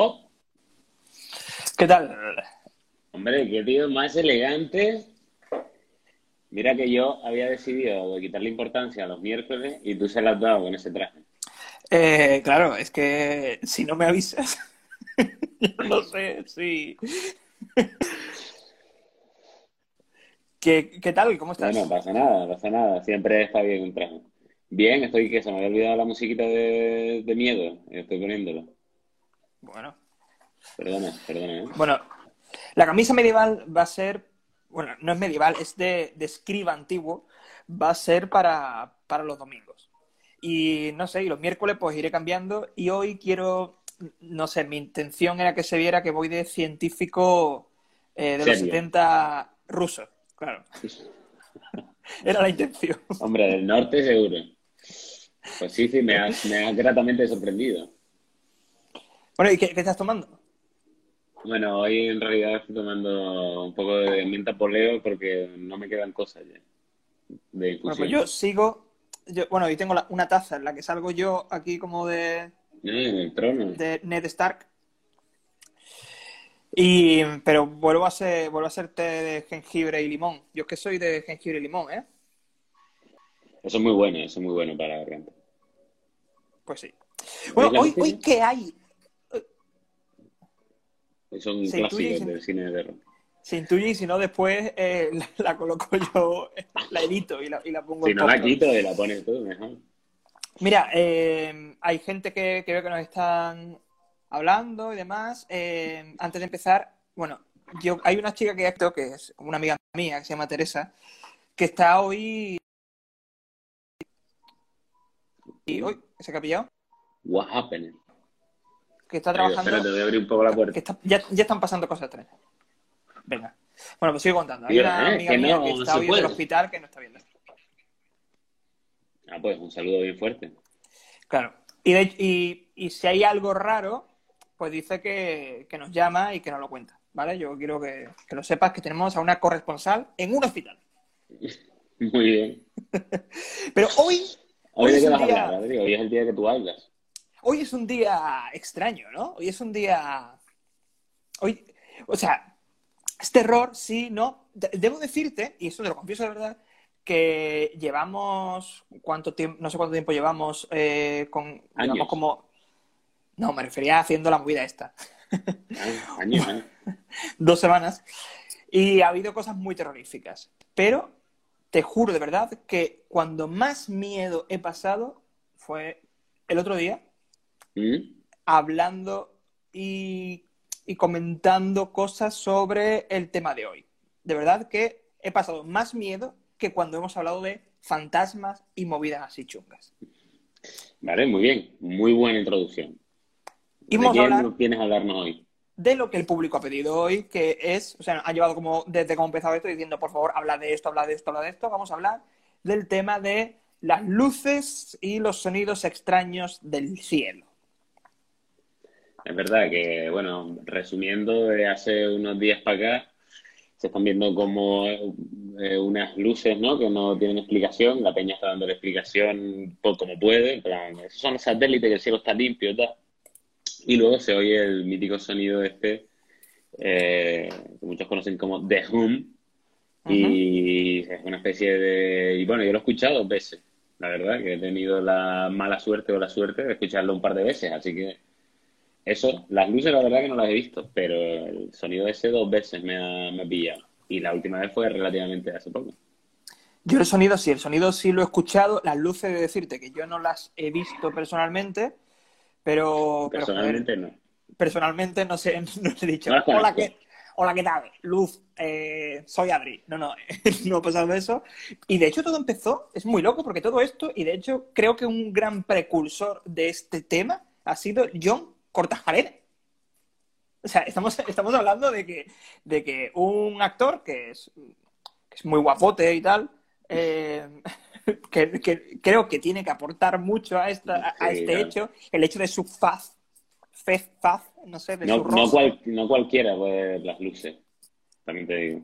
¡Oh! ¿Qué tal? Hombre, qué tío más elegante. Mira que yo había decidido quitarle importancia a los miércoles y tú se la has dado con ese traje. Eh, claro, es que si no me avisas, no sé si... ¿Qué, ¿Qué tal? ¿Cómo estás? No, no pasa nada, no pasa nada. Siempre está bien un traje. Bien, estoy que se me había olvidado la musiquita de, de miedo. Estoy poniéndolo. Bueno, Perdona, perdona, ¿eh? bueno, la camisa medieval va a ser, bueno, no es medieval, es de, de escriba antiguo, va a ser para, para los domingos. Y no sé, y los miércoles pues iré cambiando y hoy quiero, no sé, mi intención era que se viera que voy de científico eh, de los Serio. 70 ruso, claro. Era la intención. Hombre, del norte seguro. Pues sí, sí, me has, me has gratamente sorprendido. Bueno, ¿y qué, qué estás tomando? Bueno, hoy en realidad estoy tomando un poco de menta poleo porque no me quedan cosas ya. De Bueno, pues yo sigo, yo, bueno, hoy tengo la- una taza en la que salgo yo aquí como de, Eh, en el trono. de Ned Stark. Y, pero vuelvo a ser, vuelvo a ser té de jengibre y limón. Yo es que soy de jengibre y limón, ¿eh? Eso es muy bueno, eso es muy bueno para la garganta. Pues sí. Bueno, hoy ¿qué hay? Son Sí, clásicos del cine de terror. Se intuye y si no después eh, la, la coloco yo, la edito y la, y la pongo Si no la quito y la pones tú, mejor. Mira, eh, hay gente que, que veo que nos están hablando y demás. Eh, antes de empezar, bueno, yo hay una chica que acto que es una amiga mía que se llama Teresa, que está hoy y hoy se ha pillado, What happened? Que está trabajando, Espérate, voy a abrir un poco la que puerta. está- ya, ya están pasando cosas extrañas. Venga. Bueno, pues sigo contando. Hay una eh, amiga que mía no que está hoy en el hospital que no está viendo. Ah, pues un saludo bien fuerte. Claro. Y, de- y, y si hay algo raro, pues dice que, que nos llama y que nos lo cuenta. ¿Vale? Yo quiero que, que lo sepas que tenemos a una corresponsal en un hospital. Muy bien. Pero hoy, Hoy Hoy es a día- hablar, Adri? Hoy es el día que tú hablas. Hoy es un día extraño, ¿no? Hoy es un día. Hoy. O sea, es terror, sí, no. De- debo decirte, y eso te lo confieso de verdad, que llevamos. ¿Cuánto tiempo? No sé cuánto tiempo llevamos eh, con. Llevamos como. No, me refería haciendo la movida esta. Ah, años, ¿eh? dos semanas y ha habido cosas muy terroríficas. Pero te juro de verdad que cuando más miedo he pasado fue el otro día ¿Mm? hablando y, y comentando cosas sobre el tema de hoy. De verdad que he pasado más miedo que cuando hemos hablado de fantasmas y movidas así chungas. Vale, muy bien. Muy buena introducción. Y ¿De vamos quién hablar tienes a hablarnos hoy? de lo que el público ha pedido hoy, que es, o sea, ha llevado como desde que hemos empezado esto diciendo, por favor, habla de esto, habla de esto, habla de esto. Vamos a hablar del tema de las luces y los sonidos extraños del cielo. Es verdad que, bueno, resumiendo, de hace unos días para acá, se están viendo como eh, unas luces, ¿no? Que no tienen explicación. La peña está dando la explicación por como puede. Plan, esos son los satélites, que el cielo está limpio y tal. Y luego se oye el mítico sonido este, eh, que muchos conocen como The Hum. Y es una especie de... Y bueno, yo lo he escuchado dos veces. La verdad, que he tenido la mala suerte o la suerte de escucharlo un par de veces. Así que eso, las luces la verdad que no las he visto, pero el sonido ese dos veces me ha, me ha pillado. Y la última vez fue relativamente hace poco. Yo el sonido sí, el sonido sí lo he escuchado. Las luces de decirte que yo no las he visto personalmente, pero, Personalmente no. personalmente no sé, no he dicho, No hola. ¿qué, hola, ¿qué tal? Luz, eh, soy Adri. No, no, no ha pasado eso. Y de hecho todo empezó, es muy loco porque todo esto, y de hecho creo que un gran precursor de este tema ha sido John Cortajarena. O sea, estamos, estamos hablando de que, de que un actor que es, que es muy guapote y tal, eh, que, que creo que tiene que aportar mucho a, esta, a, Sí, este claro. hecho, el hecho de su faz, fez, faz, no sé, de No, su no, cual- no cualquiera puede ver las luces. También te digo.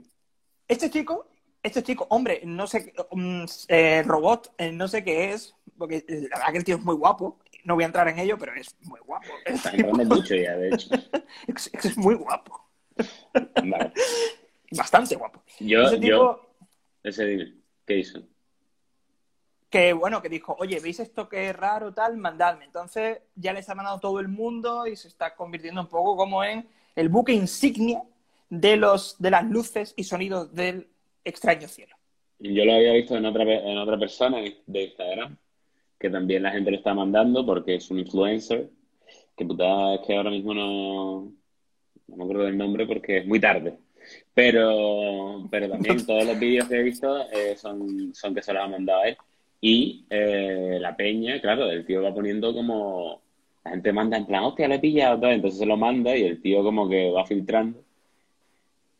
Este chico, este chico, hombre, no sé, mm, eh, robot, eh, no sé qué es, porque la verdad que el tío es muy guapo, no voy a entrar en ello, pero es muy guapo. Está mucho ya, de hecho. es, es muy guapo. Vale. Bastante guapo. Yo, Ese tipo yo, ese ¿qué hizo? que, bueno, que dijo, oye, ¿veis esto que es raro, tal? Mandadme. Entonces ya les ha mandado todo el mundo y se está convirtiendo un poco como en el buque insignia de, los, de las luces y sonidos del extraño cielo. Yo lo había visto en otra, en otra persona de Instagram, que también la gente le está mandando porque es un influencer, que putada es que ahora mismo no, no me acuerdo del nombre porque es muy tarde. Pero, pero también todos los vídeos que he visto eh, son, son que se los ha mandado a él. Y eh, la peña, claro, el tío va poniendo como... La gente manda en plan, hostia, le he pillado, entonces se lo manda y el tío como que va filtrando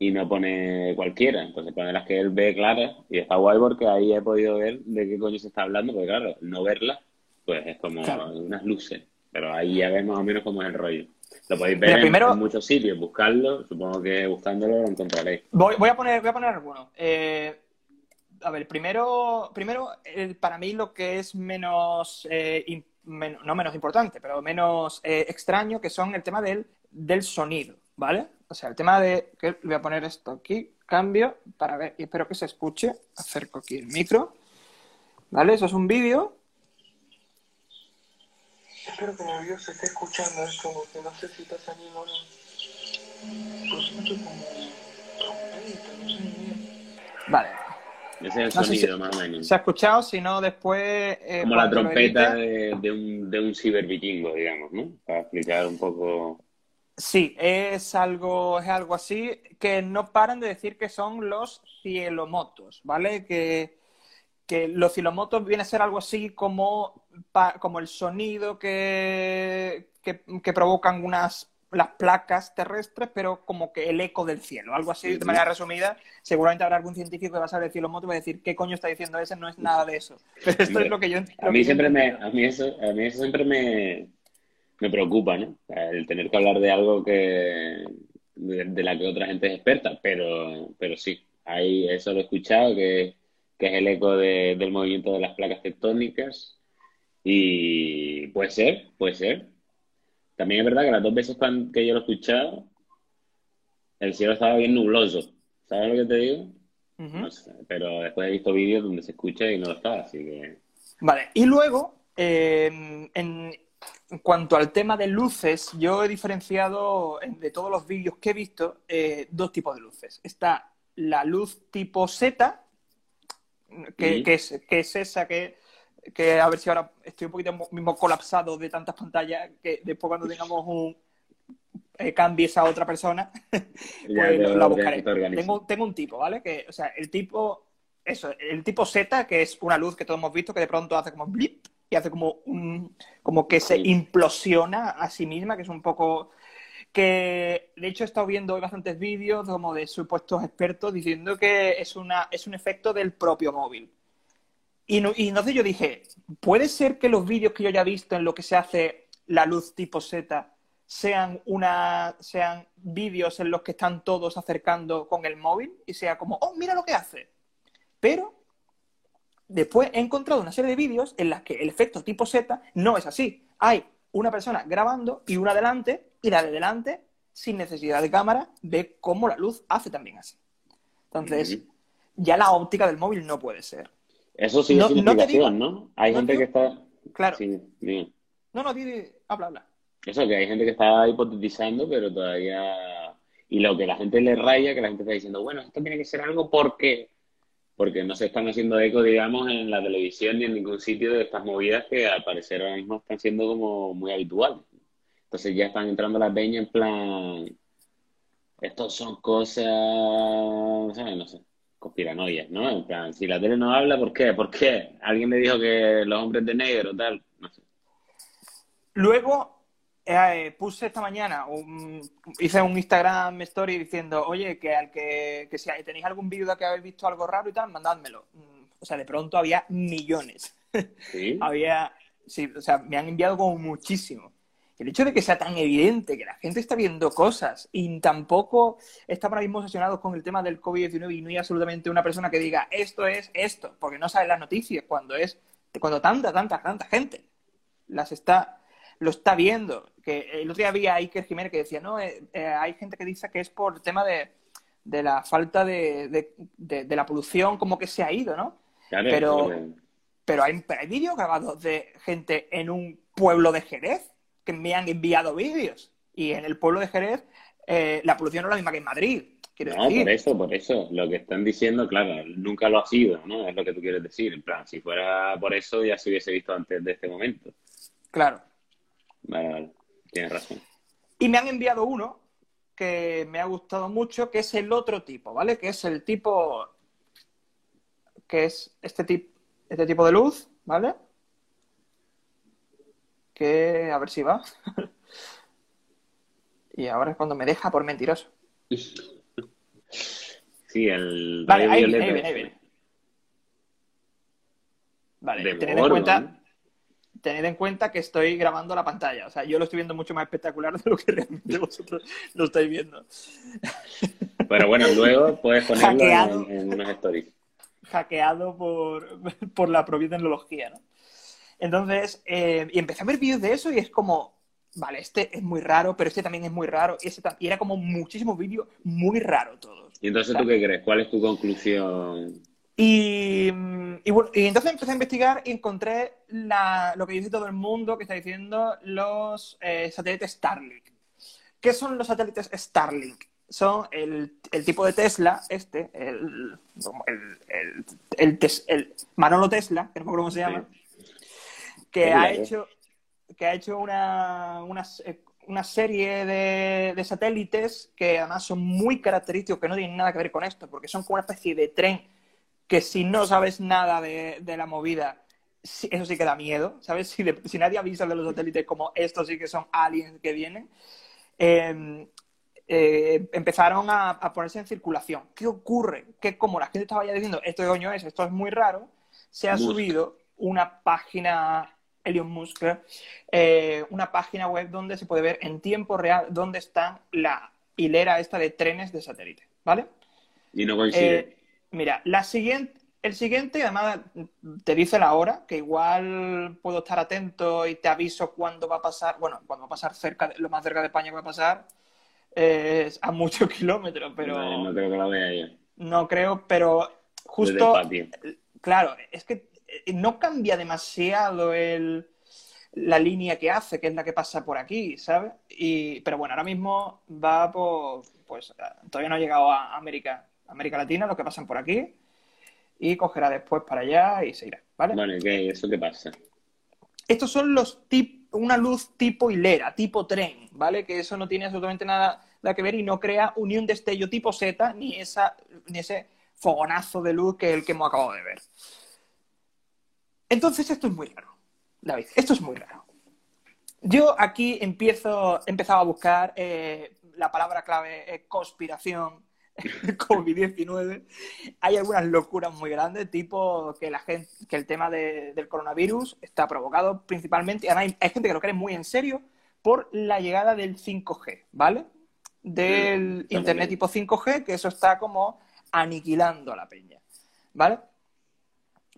y no pone cualquiera. Entonces pone las que él ve claras y está guay porque ahí he podido ver de qué coño se está hablando, porque claro, no verlas, pues es como Claro. unas luces. Pero ahí ya ves más o menos cómo es el rollo. Lo podéis ver Mira, en- primero- en, muchos sitios, buscarlo. Supongo que buscándolo lo encontraréis. Voy, voy a poner, voy a poner algunos. Eh, a ver, primero, primero eh, para mí lo que es menos, eh, men- no menos importante, pero menos extraño, que son el tema del, del sonido, ¿vale? O sea, el tema de, que voy a poner esto aquí, cambio, para ver, y espero que se escuche, acerco aquí el micro, ¿vale? Eso es un vídeo, Espero que video se esté escuchando, es como que no sé si está saliendo o no. Pero se escucha como trompeta, no sé ni idea. vale. Ese es el No sonido, si- más o menos. Se ha escuchado, si no, después... eh, Como la trompeta edite- de, de un, de un cibervikingo, digamos, ¿no? Para explicar un poco. Sí, es algo, es algo así que no paran de decir que son los cielomotos, ¿vale? Que, que los cielomotos viene a ser algo así como, como el sonido que, que, que provocan unas las placas terrestres, pero como que el eco del cielo, algo así de manera resumida. Seguramente habrá algún científico que va a saber el cielomoto y va a decir, ¿qué coño está diciendo ese? No es nada de eso. Pero esto es lo que yo lo A mí siempre me, entiendo. a mí eso, a mí eso siempre me, me preocupa, ¿no? El tener que hablar de algo que de, de la que otra gente es experta, pero, pero sí, ahí eso lo he escuchado, que, que es el eco de- del movimiento de las placas tectónicas y puede ser, puede ser. También es verdad que las dos veces que yo lo he escuchado, el cielo estaba bien nubloso. ¿Sabes lo que te digo? Ujú. No sé, pero después he visto vídeos donde se escucha y no lo estaba, así que... Vale, y luego, eh, en, en cuanto al tema de luces, yo he diferenciado en- de todos los vídeos que he visto eh, dos tipos de luces. Está la luz tipo Z, que, es, que es esa que, que a ver si ahora estoy un poquito mo- mismo colapsado de tantas pantallas que después cuando tengamos un eh, cambies a otra persona, pues la buscaré. Tengo, tengo un tipo, ¿vale? Que, o sea, el tipo, eso, el tipo Z, que es una luz que todos hemos visto que de pronto hace como blip y hace como un, como que se implosiona a sí misma, que es un poco que de hecho he estado viendo hoy bastantes vídeos como de supuestos expertos diciendo que es una es un efecto del propio móvil. Y, no, y entonces yo dije, ¿puede ser que los vídeos que yo ya he visto en lo que se hace la luz tipo Z sean una sean vídeos en los que están todos acercando con el móvil y sea como, oh, mira lo que hace? Pero después he encontrado una serie de vídeos en las que el efecto tipo Z no es así. Hay una persona grabando y una delante, y la de delante, sin necesidad de cámara, ve cómo la luz hace también así. Entonces, ya la óptica del móvil no puede ser. Eso sí No- es sin no digo- ¿no? Hay no gente te que está... Claro. Sí. No, no, di, di, habla, habla. Eso, que hay gente que está hipotetizando, pero todavía... Y lo que la gente le raya, que la gente está diciendo, bueno, esto tiene que ser algo porque... Porque no se están haciendo eco, digamos, en la televisión ni en ningún sitio de estas movidas que al parecer ahora mismo están siendo como muy habituales. Entonces ya están entrando la peña en plan... Estos son cosas... ¿sabes? No sé. Conspiranoias, ¿no? En plan, si la tele no habla, ¿por qué? ¿Por qué? ¿Alguien le dijo que los hombres de negro, tal? No sé. Luego eh, puse esta mañana, un- hice un Instagram story diciendo, oye, que al que, que si tenéis algún vídeo de que habéis visto algo raro y tal, mandádmelo. Mm, O sea, de pronto había millones. ¿Sí? había, sí, o sea, me han enviado como muchísimo. El hecho de que sea tan evidente que la gente está viendo cosas y tampoco estamos ahora mismo obsesionados con el tema del COVID-19 y no hay absolutamente una persona que diga esto es esto, porque no sabe las noticias cuando es cuando tanta, tanta, tanta gente las está lo está viendo. Que el otro día había Iker Jiménez que decía, no, eh, eh, hay gente que dice que es por el tema de, de la falta de, de, de- de la polución, como que se ha ido, ¿no? Claro, Pero- Pero hay, hay vídeos grabados de gente en un pueblo de Jerez que me han enviado vídeos. Y en el pueblo de Jerez eh, la polución no es la misma que en Madrid. Quiero No, decir. por eso, por eso. Lo que están diciendo, claro, nunca lo ha sido, ¿no? Es lo que tú quieres decir. En plan, si fuera por eso ya se hubiese visto antes de este momento. Claro. Vale, vale. Tienes razón. Y me han enviado uno que me ha gustado mucho, que es el otro tipo, ¿vale? Que es el tipo. que es este, tip, este tipo de luz, ¿vale? Que a ver si va. y ahora es cuando me deja por mentiroso. Sí, el Vale, ahí, viene, ahí viene. Vale, tened en cuenta. ¿no? Tened en cuenta que estoy grabando la pantalla. O sea, yo lo estoy viendo mucho más espectacular de lo que realmente vosotros lo estáis viendo. Pero bueno, luego puedes ponerlo en, en unos stories. hackeado por, por la propia tecnología, ¿no? Entonces, eh, y empecé a ver vídeos de eso y es como, vale, este es muy raro, pero este también es muy raro, y, este y era como muchísimos vídeos muy raros todos. Y entonces, ¿tú qué crees? ¿Cuál es tu conclusión? Y, y y entonces empecé a investigar y encontré la- lo que dice todo el mundo que está diciendo los eh, satélites Starlink. ¿Qué son los satélites Starlink? Son el, el tipo de Tesla, este, el, el, el, tes- Manolo Tesla, que no me acuerdo cómo se llama, que ha hecho, que ha hecho una, una, una serie de, de satélites que además son muy característicos, que no tienen nada que ver con esto, porque son como una especie de tren que si no sabes nada de, de la movida, eso sí que da miedo, ¿sabes? Si, de- si nadie avisa de los satélites como estos sí que son aliens que vienen, eh, eh, empezaron a, a ponerse en circulación. ¿Qué ocurre? Que como la gente estaba ya diciendo, esto coño es, esto es muy raro, se ha Musk. subido una página, Elon Musk, eh, una página web donde se puede ver en tiempo real dónde está la hilera esta de trenes de satélite, ¿vale? Y no coincide. Mira, la siguiente, el siguiente, además, te dice la hora, que igual puedo estar atento y te aviso cuándo va a pasar, bueno, cuando va a pasar cerca, de- lo más cerca de España que va a pasar, es a muchos kilómetros, pero no, no creo que lo vea yo. no creo, pero justo, claro, es que eh, no cambia demasiado el, la línea que hace, que es la que pasa por aquí, ¿sabes? Y, pero bueno, ahora mismo va por, pues todavía no ha llegado a América, América Latina, los que pasan por aquí, y cogerá después para allá y se irá, ¿vale? Bueno, ¿y qué? ¿Eso qué pasa? Estos son los tip, una luz tipo hilera, tipo tren, ¿vale? Que eso no tiene absolutamente nada, nada que ver y no crea ni un destello tipo Z, ni, esa, ni ese fogonazo de luz que es el que hemos acabado de ver. Entonces esto es muy raro, David, esto es muy raro. Yo aquí empiezo, he empezado a buscar eh, la palabra clave eh, conspiración COVID-19. Hay algunas locuras muy grandes, tipo que la gente, que el tema de- del coronavirus está provocado principalmente, hay, hay gente que lo cree muy en serio, por la llegada del 5G, ¿vale? Del internet tipo 5G, que eso está como aniquilando a la peña, ¿vale?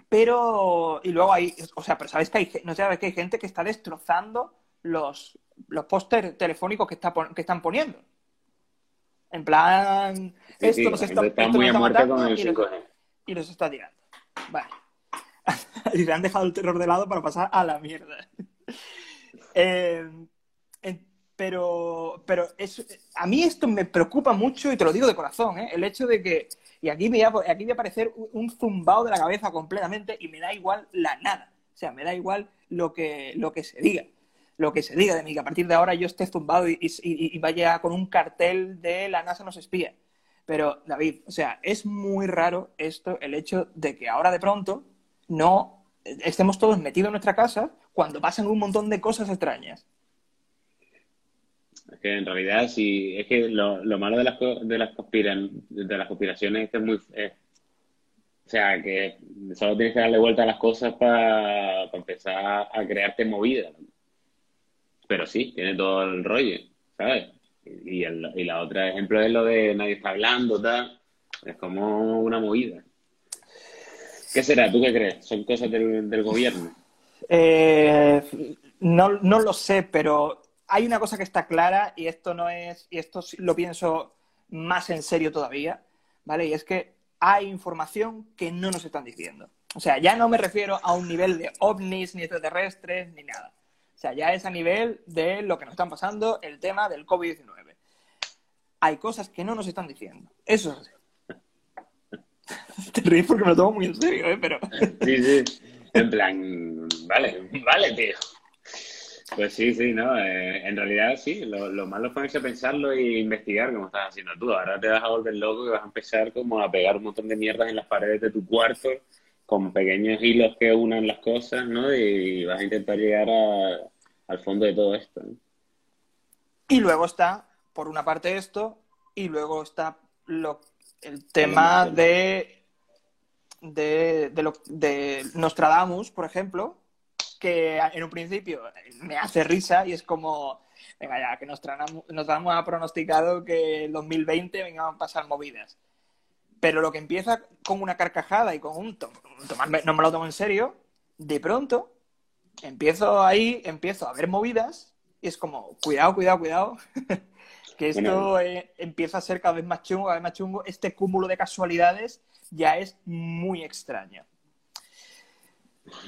Pero, y luego hay, o sea, pero sabes que hay, no sabes que hay gente que está destrozando los, los pósteres telefónicos que, está, que están poniendo. En plan, Sí, esto sí, nos está, esto muy nos a está matando con el y, los, 5G. y los está tirando. Vale. y le han dejado el terror de lado para pasar a la mierda. Eh, eh, pero, pero es, a mí esto me preocupa mucho y te lo digo de corazón, ¿eh? el hecho de que, y aquí me, va, aquí va a aparecer un, zumbado de la cabeza completamente y me da igual la nada. O sea, me da igual lo que, lo que se diga. Lo que se diga de mí, que a partir de ahora yo esté zumbado y, vaya con un cartel de la NASA nos espía. Pero, David, o sea, es muy raro esto, el hecho de que ahora de pronto no estemos todos metidos en nuestra casa cuando pasan un montón de cosas extrañas. Es que en realidad, sí, es que lo, lo malo de las, de las, conspiran, de las conspiraciones es que es muy... es- o sea, que solo tienes que darle vuelta a las cosas para empezar a crearte movidas. Pero sí, tiene todo el rollo, ¿sabes? Y, el- y la otra ejemplo es lo de nadie está hablando, tal. Es como una movida. ¿Qué será? ¿Tú qué crees? ¿Son cosas del, del gobierno? Eh, No, no lo sé, pero hay una cosa que está clara y esto no es, y esto lo pienso más en serio todavía, ¿vale? Y es que hay información que no nos están diciendo. O sea, ya no me refiero a un nivel de ovnis, ni extraterrestres, ni nada. O sea, ya es a nivel de lo que nos están pasando, el tema del COVID-19. Hay cosas que no nos están diciendo. Eso es así. Te ríes porque me lo tomo muy en serio, ¿eh? Pero... Sí, sí. En plan, vale, vale, tío. Pues sí, sí, ¿no? Eh, en realidad sí, lo, lo malo es ponerse a pensarlo e investigar como estás haciendo tú. Ahora te vas a volver loco y vas a empezar como a pegar un montón de mierdas en las paredes de tu cuarto con pequeños hilos que unan las cosas, ¿no? Y vas a intentar llegar a, al fondo de todo esto. ¿no? Y luego está, por una parte, esto, y luego está lo, el tema de, de, de, lo, de Nostradamus, por ejemplo, que en un principio me hace risa y es como, venga ya, que Nostradamus, Nostradamus ha pronosticado que en 2020 vengan a pasar movidas. Pero lo que empieza con una carcajada y con un tomarme, no me lo tomo en serio, de pronto empiezo ahí, empiezo a ver movidas y es como, cuidado, cuidado, cuidado, que esto Bueno. eh, empieza a ser cada vez más chungo, cada vez más chungo. Este cúmulo de casualidades ya es muy extraño.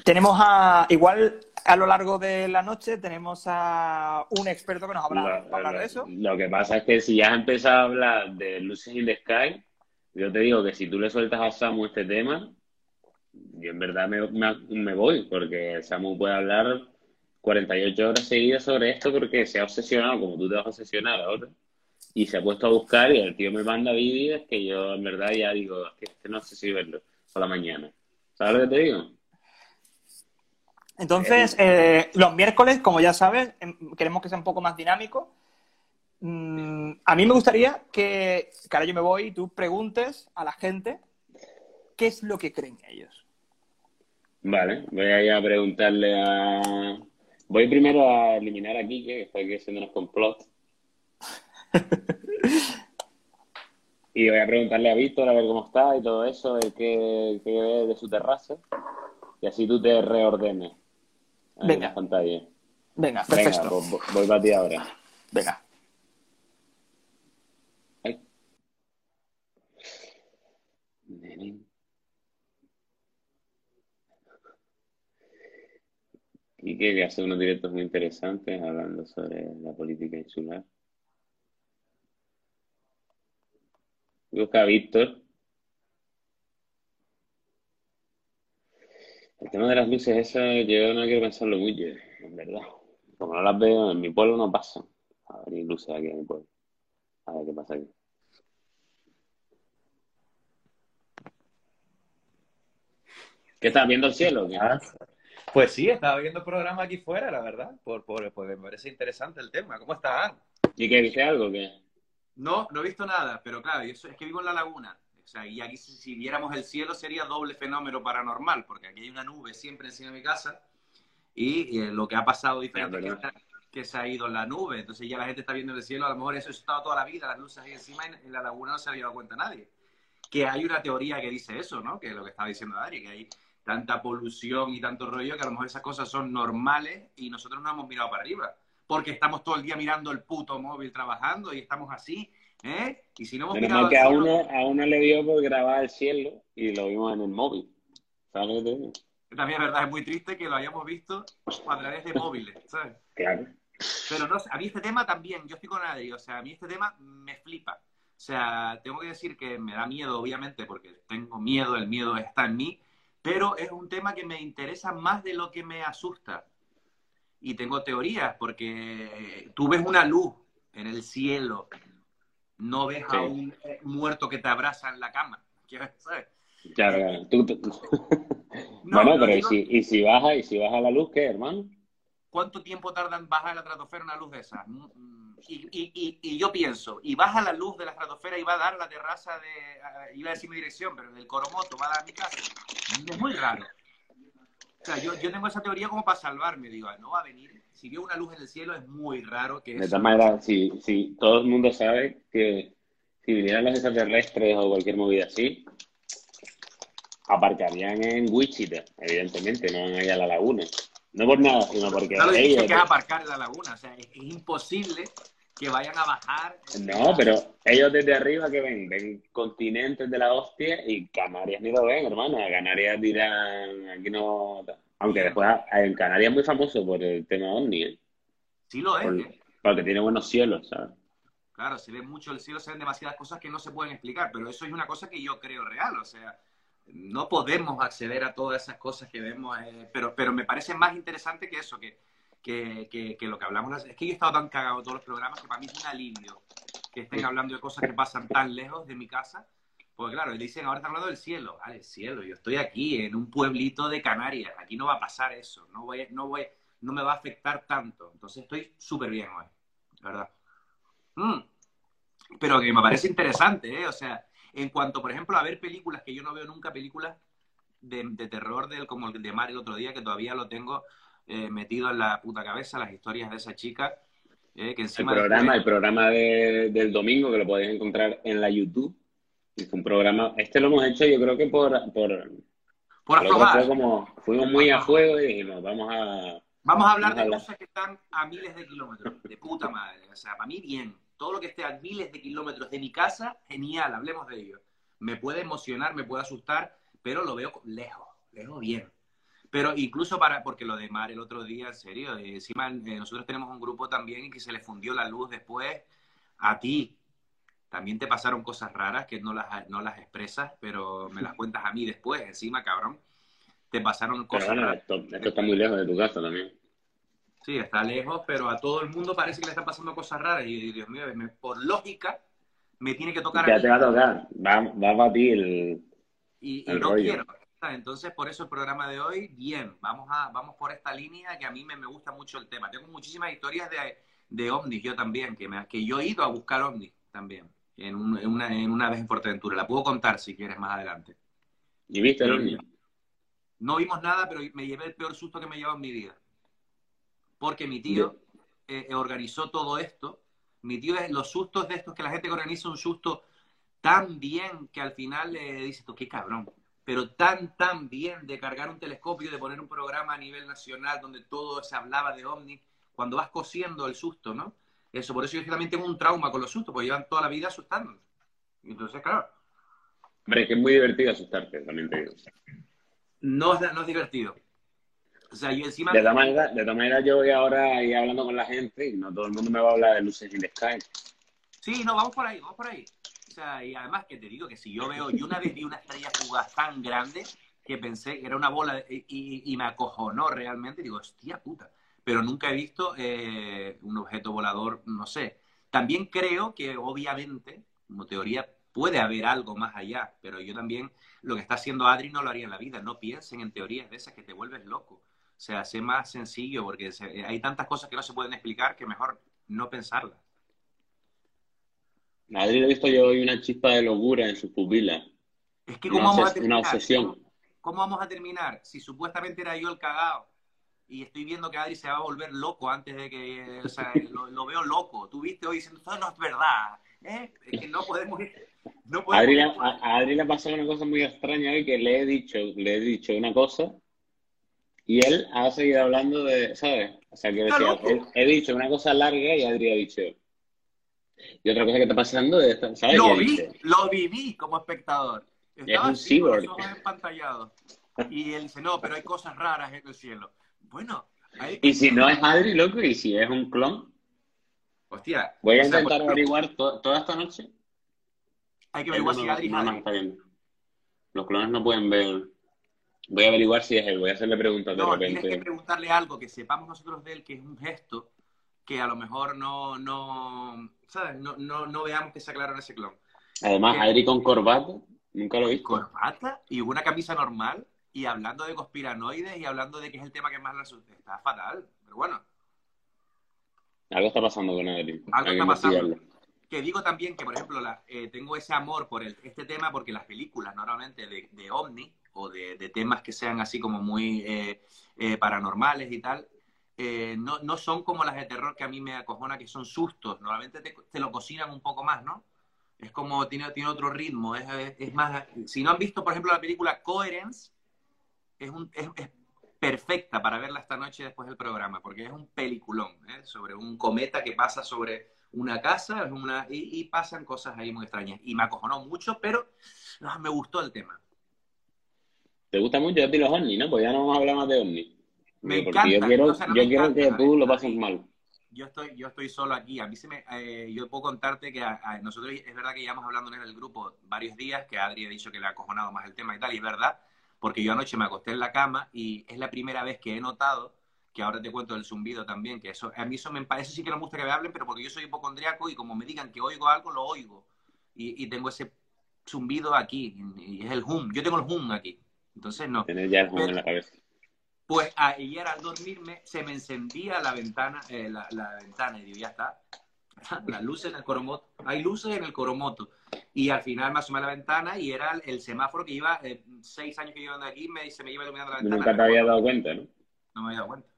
Tenemos a, igual a lo largo de la noche, tenemos a un experto que nos habla, va a hablar de eso. Lo que pasa es que si ya has empezado a hablar de Luces in the Sky, yo te digo que si tú le sueltas a Samu este tema, yo en verdad me, me, me voy, porque Samu puede hablar 48 horas seguidas sobre esto porque se ha obsesionado, como tú te vas a obsesionar ahora, y se ha puesto a buscar y el tío me manda vídeos que yo en verdad ya digo, que este no sé si verlo por la mañana. ¿Sabes lo que te digo? Entonces, eh, los miércoles, como ya sabes, em, queremos que sea un poco más dinámico. Mm, a mí me gustaría que, que ahora yo me voy y tú preguntes a la gente qué es lo que creen ellos. Vale, voy a ir a preguntarle a... Voy primero a eliminar a Kike, que está aquí haciendo unos complot. Y voy a preguntarle a Víctor a ver cómo está y todo eso, qué, qué ve de su terraza. Y así tú te reordenes en Venga. la pantalla. Venga, Venga, perfecto. pues vo- voy para ti ahora. Venga. Ay. Nenín. Quique, que hace unos directos muy interesantes hablando sobre la política insular. Busca a Víctor. El tema de las luces, eso yo no quiero pensarlo mucho, en verdad. Como no las veo, en mi pueblo no pasan. A ver, luces aquí en mi pueblo. A ver qué pasa aquí. ¿Qué estás viendo el cielo? qué? Pues sí, estaba viendo el programa aquí fuera, la verdad, por, por, porque me parece interesante el tema. ¿Cómo están? ¿Y qué viste algo? ¿Qué? No, no he visto nada, pero claro, yo soy- es que vivo en la laguna. O sea, y aquí si, si viéramos el cielo sería doble fenómeno paranormal, porque aquí hay una nube siempre encima de mi casa y, eh, lo que ha pasado diferente Es que, está- que se ha ido la nube. Entonces ya la gente está viendo el cielo, a lo mejor eso ha estado toda la vida, las luces ahí encima y en la laguna no se había dado cuenta nadie. Que hay una teoría que dice eso, ¿no? Que es lo que estaba diciendo Adri, que hay tanta polución y tanto rollo que a lo mejor esas cosas son normales y nosotros no hemos mirado para arriba. Porque estamos todo el día mirando el puto móvil trabajando y estamos así, ¿eh? Y si no hemos Menos mirado que al a cielo- uno, a uno le dio por grabar el cielo y lo vimos en el móvil. ¿Sabes lo que te digo? También es verdad, es muy triste que lo hayamos visto a través de móviles, ¿sabes? Claro. Pero no a mí este tema también, yo estoy con Adri, o sea, a mí este tema me flipa. O sea, tengo que decir que me da miedo, obviamente, porque tengo miedo, el miedo está en mí, pero es un tema que me interesa más de lo que me asusta. Y tengo teorías, porque tú ves una luz en el cielo, no ves a un muerto que te abraza en la cama. Claro, claro. Tú- tú- No, bueno, no pero ¿y digo- si, y si baja, y si baja la luz, ¿qué, hermano? ¿Cuánto tiempo tarda en bajar la estratosfera una luz de esas? Mm, mm, Y, y, y, y yo pienso, y baja la luz de la estratosfera y va a dar la terraza de, eh, iba a decir mi dirección, pero del Coromoto, va a dar mi casa. Es muy raro. O sea, yo, yo tengo esa teoría como para salvarme, digo, no va a venir. Si veo una luz en el cielo es muy raro que De eso... maneras, si, si todo el mundo sabe que si vinieran los extraterrestres o cualquier movida así, aparcarían en Wichita, evidentemente, no van allá a la laguna. No por nada, sino porque Claro, ellos... que es aparcar en la laguna. O sea, es, es imposible que vayan a bajar. No, pero ellos desde arriba que ven, ven continentes de la hostia y Canarias ni lo ven, hermano. Canarias dirán, aquí no... Aunque después en Canarias es muy famoso por el tema ovni, ¿eh? Sí lo es. Por- ¿eh? porque tiene buenos cielos, ¿sabes? Claro, se ve mucho el cielo, se ven demasiadas cosas que no se pueden explicar, pero eso es una cosa que yo creo real, o sea, no podemos acceder a todas esas cosas que vemos, eh, pero, pero me parece más interesante que eso, que, que, que, que lo que hablamos. Es que yo he estado tan cagado en todos los programas que para mí es un alivio que estén hablando de cosas que pasan tan lejos de mi casa, porque claro, dicen, ahora están hablando del cielo, vale, cielo, yo estoy aquí en un pueblito de Canarias, aquí no va a pasar eso, no, voy, no, voy, no me va a afectar tanto, entonces estoy súper bien hoy, ¿verdad? Mm. Pero que me parece interesante, ¿eh? O sea, en cuanto, por ejemplo, a ver películas que yo no veo nunca, películas de, de terror del, como el de Mar el otro día, que todavía lo tengo eh, metido en la puta cabeza, las historias de esa chica, eh, que El encima... programa, el programa de- del domingo que lo podéis encontrar en la YouTube. Fue un programa, este lo hemos hecho yo creo que por, por, por el como, fuimos muy a juego y dijimos, vamos a, Vamos a hablar Vamos a de hablar. cosas que están a miles de kilómetros, de puta madre. O sea, para mí bien. Todo lo que esté a miles de kilómetros de mi casa, genial, hablemos de ello. Me puede emocionar, me puede asustar, pero lo veo lejos, lejos bien. Pero incluso para, porque lo de Mar el otro día, en serio, eh, encima eh, nosotros tenemos un grupo también que se le fundió la luz después a ti. También te pasaron cosas raras que no las, no las expresas, pero me las cuentas a mí después, encima, cabrón. Te pasaron pero cosas bueno, raras. esto, esto está muy lejos de tu casa también. Sí, está lejos, pero a todo el mundo parece que le están pasando cosas raras. Y Dios mío, me- por lógica, me tiene que tocar a Ya te va a tocar, va, va para ti el... Y, no rollo. quiero. Entonces, por eso el programa de hoy, bien, vamos, a, vamos por esta línea que a mí me, me gusta mucho el tema. Tengo muchísimas historias de, de ovnis, yo también, que, me, que yo he ido a buscar ovnis también, en, un- en una, en una vez en Portaventura. La puedo contar si quieres más adelante. ¿Y viste el Pero- ovni? No vimos nada, pero me llevé el peor susto que me he llevado en mi vida. Porque mi tío eh, eh, organizó todo esto. Mi tío es los sustos de estos que la gente que organiza un susto tan bien que al final le dices tú, qué cabrón. Pero tan, tan bien de cargar un telescopio, de poner un programa a nivel nacional donde todo se hablaba de ovni, cuando vas cosiendo el susto, ¿no? Eso, por eso yo también tengo un trauma con los sustos, porque llevan toda la vida asustándonos. Entonces, claro, Hombre, es que es muy divertido asustarte, también te digo. no no es divertido. O sea, yo encima... De todas maneras, de todas maneras, yo voy ahora hablando con la gente y no todo el mundo me va a hablar de luces in the sky. Sí, no, vamos por ahí, vamos por ahí. O sea, y además que te digo que si yo veo, yo una vez vi una estrella fugaz tan grande que pensé que era una bola y, y me acojonó realmente. Digo, hostia puta. Pero nunca he visto eh, un objeto volador, no sé. También creo que obviamente, como teoría, puede haber algo más allá, pero yo también, lo que está haciendo Adri no lo haría en la vida. No piensen en teorías de esas que te vuelves loco. Sea, sé más sencillo porque se- hay tantas cosas que no se pueden explicar que mejor no pensarlas. Madrid he visto yo hoy una chispa de locura en sus pupilas. Es que Una, ¿cómo vamos a una terminar? obsesión. ¿Cómo vamos a terminar? Si supuestamente era yo el cagado y estoy viendo que Adri se va a volver loco antes de que, o sea, lo, lo veo loco. Tú viste hoy diciendo, esto no es verdad. ¿eh? Es que no podemos no podemos Adri, a Adri le ha pasado una cosa muy extraña hoy que le he dicho, le he dicho una cosa y él ha seguido hablando de, ¿sabes? O sea, que decía, he, he dicho una cosa larga y Adri ha dicho. Y otra cosa que está pasando es, ¿sabes? Lo vi, dicho, lo viví como espectador. Estaba un así con los ojos empantallados. Y él dice, no, pero hay cosas raras en el cielo. Bueno, hay... Y si no es Adri, loco, y si es un clon, Hostia. voy a intentar averiguar to- toda esta noche. Hay que averiguar no, si no- Adri es no Adri. está viendo. Los clones no pueden ver. Voy a averiguar si es él, voy a hacerle preguntas de No, tienes que repente. preguntarle algo que sepamos nosotros de él, que es un gesto que a lo mejor no, no, ¿sabes? No, no, no veamos que se aclaró en ese clon. Además, ¿Qué? Adri con corbata, nunca lo he visto. Corbata y una camisa normal y hablando de conspiranoides y hablando de que es el tema que más le asusta. Está fatal, pero bueno. Algo está pasando con Adri. Algo está pasando. Que digo también que, por ejemplo, la- eh, tengo ese amor por el- este tema porque las películas normalmente de, de ovni o de, de temas que sean así como muy eh, eh, paranormales y tal, eh, no, no son como las de terror que a mí me acojona, que son sustos. Normalmente te, te lo cocinan un poco más, ¿no? Es como, tiene, tiene otro ritmo. Es, es- es más, si no han visto, por ejemplo, la película Coherence, es, un, es, es perfecta para verla esta noche después del programa, porque es un peliculón, ¿eh? sobre un cometa que pasa sobre una casa una, y, pasan cosas ahí muy extrañas. Y me acojonó mucho, pero no, me gustó el tema. ¿Te gusta mucho ti los ovnis, no? Pues ya no vamos a hablar más de ovnis. Me encanta. Yo quiero, yo quiero que tú lo pases mal. Yo estoy, yo estoy solo aquí. A mí se me, eh, yo puedo contarte que a, nosotros es verdad que llevamos hablando en el grupo varios días, que Adri ha dicho que le ha acojonado más el tema y tal, y es verdad, porque yo anoche me acosté en la cama y es la primera vez que he notado que ahora te cuento del zumbido también, que eso, a mí eso me parece sí que no me gusta que me hablen, pero porque yo soy hipocondriaco y como me digan que oigo algo, lo oigo. Y, tengo ese zumbido aquí, y es el hum. Yo tengo el hum aquí. Entonces no. Tienes ya el hum en la cabeza. Pues ayer al dormirme se me encendía la ventana, eh, la, ventana y digo, ya está. Las luces en el coromoto. Hay luces en el coromoto. Y al final me asomé a la ventana y era el, semáforo que iba, eh, seis años que llevo aquí, me, se me iba iluminando la ventana. Nunca te había dado cuenta, ¿no? No me había dado cuenta.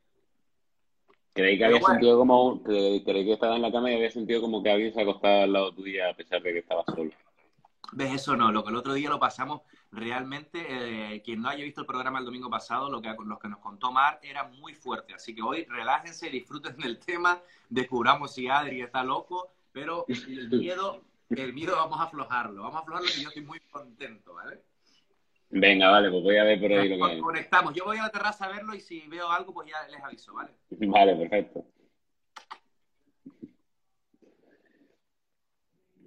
Creí que había sentido como, creí que estaba en la cama y había sentido como que alguien se acostaba al lado tuyo a pesar de que estaba solo. ¿Ves? Eso no, lo que el otro día lo pasamos realmente, eh, quien no haya visto el programa el domingo pasado, lo que, los que nos contó Mar era muy fuerte. Así que hoy relájense, disfruten del tema, descubramos si Adri está loco, pero el miedo, el miedo vamos a aflojarlo, vamos a aflojarlo y yo estoy muy contento, ¿vale? Venga, vale, pues voy a ver por ahí lo que hay. Conectamos. Yo voy a la terraza a verlo y si veo algo, pues ya les aviso, ¿vale? Vale, perfecto.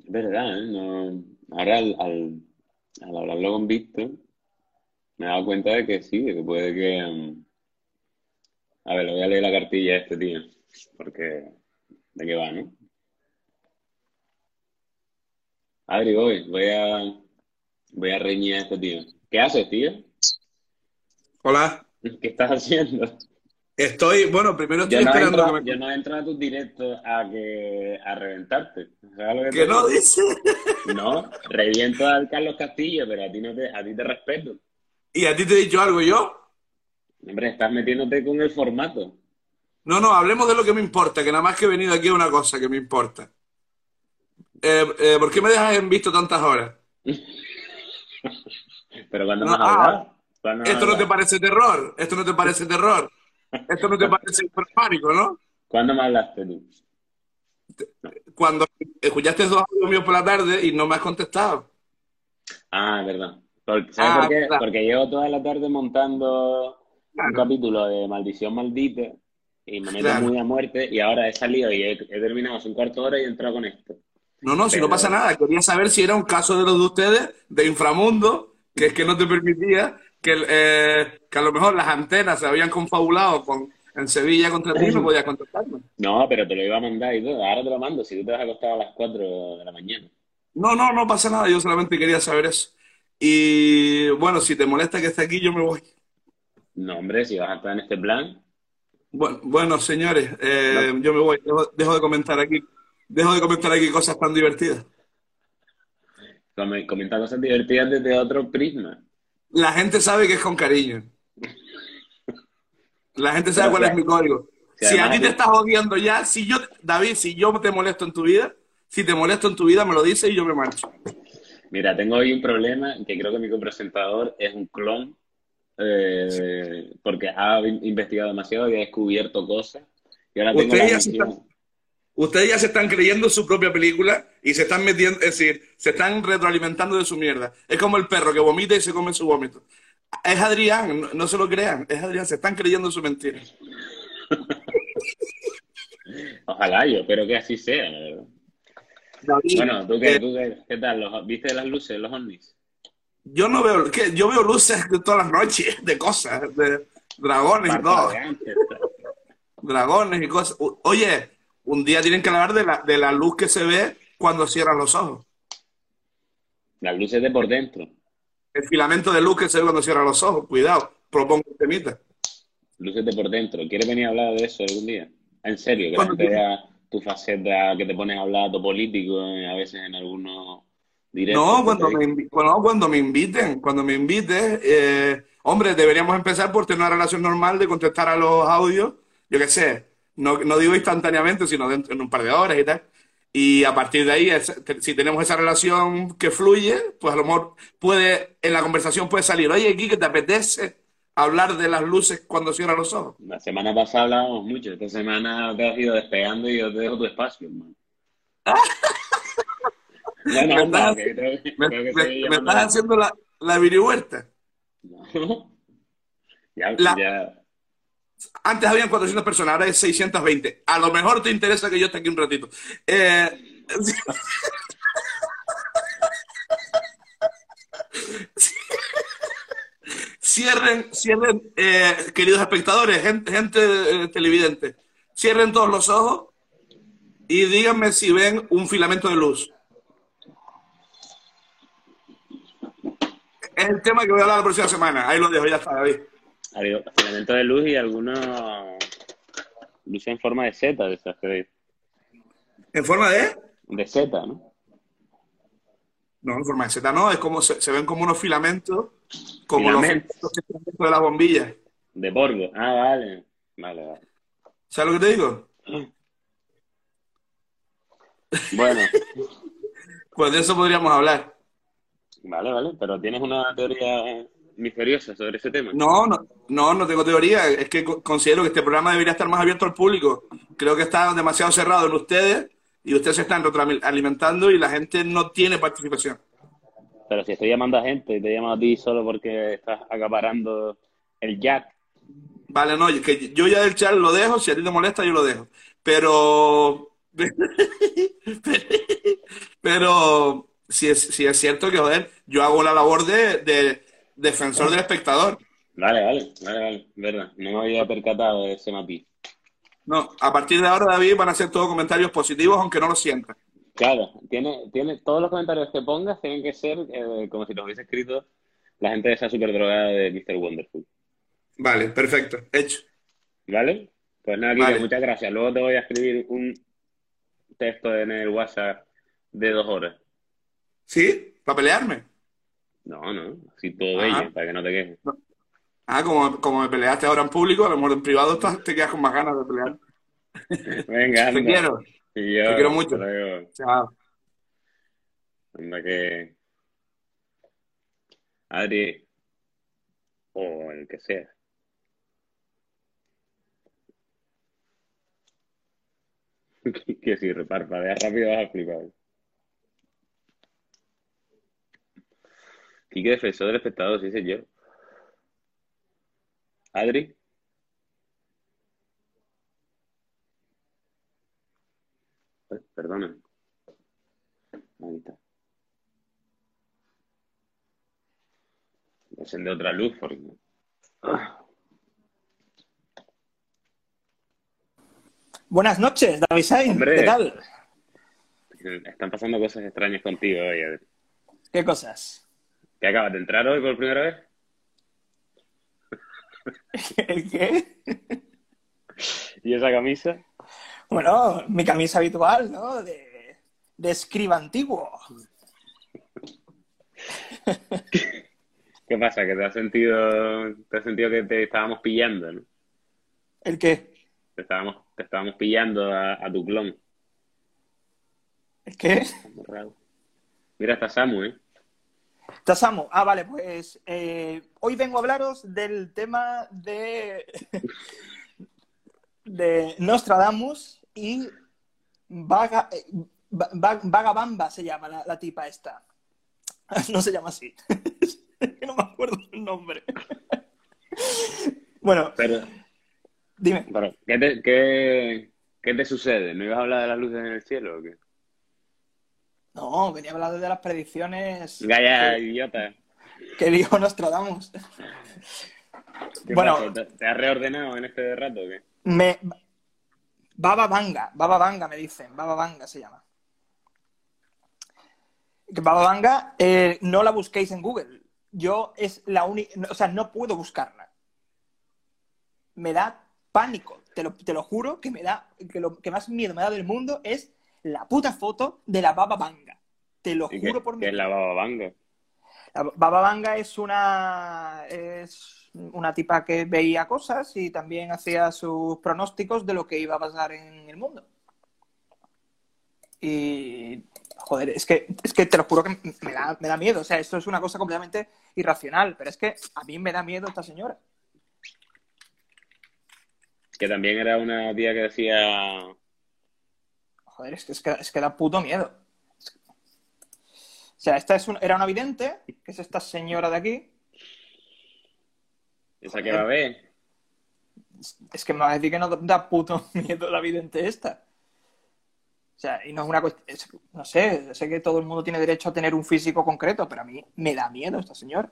Verdad, ¿eh? No... Ahora al, al, al, hablarlo con Víctor, me he dado cuenta de que sí, de que puede que... Um, a ver, le voy a leer la cartilla a este tío, porque... ¿De qué va, no? Adri, voy, voy a... Voy a reñir a este tío. ¿Qué haces, tío? Hola. ¿Qué estás haciendo? Estoy, bueno, primero estoy esperando que me... Yo no entro a tus directos a, que, a reventarte. ¿Sabes que ¿Qué no dice? No, reviento al Carlos Castillo, pero a ti, no te, a ti te respeto. ¿Y a ti te he dicho algo yo? Hombre, estás metiéndote con el formato. No, no, hablemos de lo que me importa, que nada más que he venido aquí a una cosa que me importa. Eh, eh, ¿Por qué me dejas en visto tantas horas? Pero cuando no, ah, Esto no te parece terror, esto no te parece terror, esto no te parece pánico, ¿no? ¿Cuándo me hablaste tú? Cuando escuchaste dos audios míos por la tarde y no me has contestado. Ah, verdad. ¿Sabes por ah, qué? Porque llevo toda la tarde montando un capítulo de Maldición Maldita y me meto muy a muerte y ahora he salido y he, terminado hace un cuarto de hora y he entrado con esto. No, no, si no pasa nada. Quería saber si era un caso de los de ustedes, de inframundo, que es que no te permitía que, eh, que a lo mejor las antenas se habían confabulado con, en Sevilla contra ti, no podías contactarme. No, pero te lo iba a mandar y todo. Ahora te lo mando, si tú te vas a acostar a las 4 de la mañana. No, no, no pasa nada. Yo solamente quería saber eso. Y bueno, si te molesta que esté aquí, yo me voy. No, hombre, si vas a estar en este plan. Bueno, bueno señores, eh, yo me voy. Dejo, dejo, de comentar aquí. Dejo de comentar aquí cosas tan divertidas comenta cosas divertidas desde otro prisma. La gente sabe que es con cariño. La gente sabe cuál es mi código. Si, a ti te estás odiando ya, si yo, David, si yo te molesto en tu vida, si te molesto en tu vida, me lo dices y yo me marcho. Mira, tengo hoy un problema que creo que mi copresentador es un clon, eh, porque ha investigado demasiado y ha descubierto cosas. Y ahora tengo la Ustedes ya se están creyendo su propia película y se están metiendo, es decir, se están retroalimentando de su mierda. Es como el perro que vomita y se come su vómito. Es Adrián, no, se lo crean, es Adrián, se están creyendo su mentira. Ojalá yo, pero que así sea, bueno, ¿tú qué, eh, qué, tal? ¿Viste las luces, los ovnis? Yo no veo, ¿qué? yo veo luces de todas las noches, de cosas, de dragones y todo. Dragones y cosas. Oye, un día tienen que hablar de la, de la luz que se ve cuando cierran los ojos. Las luces de por dentro. El filamento de luz que se ve cuando cierran los ojos. Cuidado, propongo un temita. Luces de por dentro. ¿Quieres venir a hablar de eso algún día? En serio, que la gente vea tu faceta, que te pones a hablar tu político eh, a veces en algunos directos. No, cuando me, cuando me inviten, cuando me invites, eh, hombre, deberíamos empezar por tener una relación normal de contestar a los audios, yo qué sé, no, no digo instantáneamente, sino dentro, en un par de horas y tal. Y a partir de ahí, si tenemos esa relación que fluye, pues a lo mejor puede, en la conversación puede salir, oye, aquí que te apetece hablar de las luces cuando cierras los ojos. La semana pasada hablábamos mucho. Esta semana te has ido despegando y yo te dejo tu espacio, hermano. Bueno, Me estás- que Me, que me- estás haciendo la, la virihuerta. No. Ya, La- ya. Antes habían 400 personas, ahora es 620. A lo mejor te interesa que yo esté aquí un ratito. Eh, cierren, cierren, eh, queridos espectadores, gente, gente eh, televidente, cierren todos los ojos y díganme si ven un filamento de luz. Es el tema que voy a hablar la próxima semana. Ahí lo dejo, ya está, David. Ha habido filamentos de luz y algunos luz en forma de Z, de esas que- ¿En forma de...? de Z, ¿no? No, en forma de Z no, es como se, se ven como unos filamentos, como Filamentos. los filamentos que están dentro de las bombillas. De Borgo. Ah, vale. Vale, vale. ¿Sabes lo que te digo? Bueno, Pues de eso podríamos hablar. vale, vale. Pero tienes una teoría misteriosa sobre ese tema. No, no, no, no tengo teoría. Es que co- considero que este programa debería estar más abierto al público. Creo que está demasiado cerrado en ustedes y ustedes se están retroalimentando y la gente no tiene participación. Pero si estoy llamando a gente y te llamo a ti solo porque estás acaparando el jack. Vale, no, que yo ya del chat lo dejo, si a ti te molesta yo lo dejo. Pero, pero si es, si es cierto que, joder, yo hago la labor de, de defensor del espectador. Vale, vale, vale, vale. Verdad. No me había percatado de ese matiz. No, a partir de ahora, David, van a ser todos comentarios positivos, aunque no lo sientan. Claro, tiene, tiene, todos los comentarios que pongas tienen que ser eh, como si los hubiese escrito la gente de esa super drogada de Mr. Wonderful. Vale, perfecto, hecho. ¿Vale? Pues nada, Kike, Vale. muchas gracias. Luego te voy a escribir un texto en el WhatsApp de dos horas. ¿Sí? ¿Para pelearme? No, no, así todo Ajá. bello, para que no te quejes. Ah, como, como me peleaste ahora en público, a lo mejor en privado estás- te quedas con más ganas de pelear. Venga. Te quiero. Yo, Te quiero mucho. luego. Chao. Anda que... Adri, o el que sea. que si reparpadeas rápido vas a flipar. Quique defensor del espectador, sí sé yo. Adri. Perdona. Ahí está. Encende otra luz porque... Buenas noches, David Sainz. Hombre. ¿Qué tal? Están pasando cosas extrañas contigo hoy. Adri. ¿Qué cosas? ¿Qué acabas de entrar hoy por primera vez? ¿El qué? ¿Y esa camisa? Bueno, mi camisa habitual, ¿no? De, de escriba antiguo. ¿Qué pasa? Que te has sentido, te has sentido que te estábamos pillando, ¿no? ¿El qué? Te estábamos, te estábamos pillando a, a tu clon. ¿El qué? Mira, está Samu, ¿eh? Tasamu. Ah, vale, pues eh, hoy vengo a hablaros del tema de, de Nostradamus y Vaga, eh, Va- Va- Vagabamba se llama la, la tipa esta. No se llama así. No me acuerdo el nombre. Bueno, Pero, dime. pero ¿qué te, qué, qué te sucede? ¿No ibas a hablar de las luces en el cielo o qué? No, venía a hablar de las predicciones Gaya, que, idiota. que dijo Nostradamus. ¿Qué Bueno. ¿Te, has reordenado en este rato o qué? Me... Baba Vanga, Baba Vanga me dicen, Baba Vanga se llama. Que Baba Vanga, eh, no la busquéis en Google. Yo es la única, o sea, no puedo buscarla. Me da pánico, te lo, te lo juro, que me da, que lo que más miedo me da del mundo es la puta foto de la Baba Vanga. Te lo ¿Y juro qué, por qué mi es la baba banga? La Baba Vanga es una es una tipa que veía cosas y también hacía sus pronósticos de lo que iba a pasar en el mundo. Y joder, es que es que te lo juro que me da, me da miedo, o sea, esto es una cosa completamente irracional, pero es que a mí me da miedo esta señora. Que también era una tía que decía. Joder, es que, es que, es que da puto miedo. O sea, esta es un- era una vidente, que es esta señora de aquí. Esa que va a ver. Es que me vas a decir que no da puto miedo la vidente esta. O sea, y no es una cuestión. es- No sé, sé que todo el mundo tiene derecho a tener un físico concreto, pero a mí me da miedo esta señora.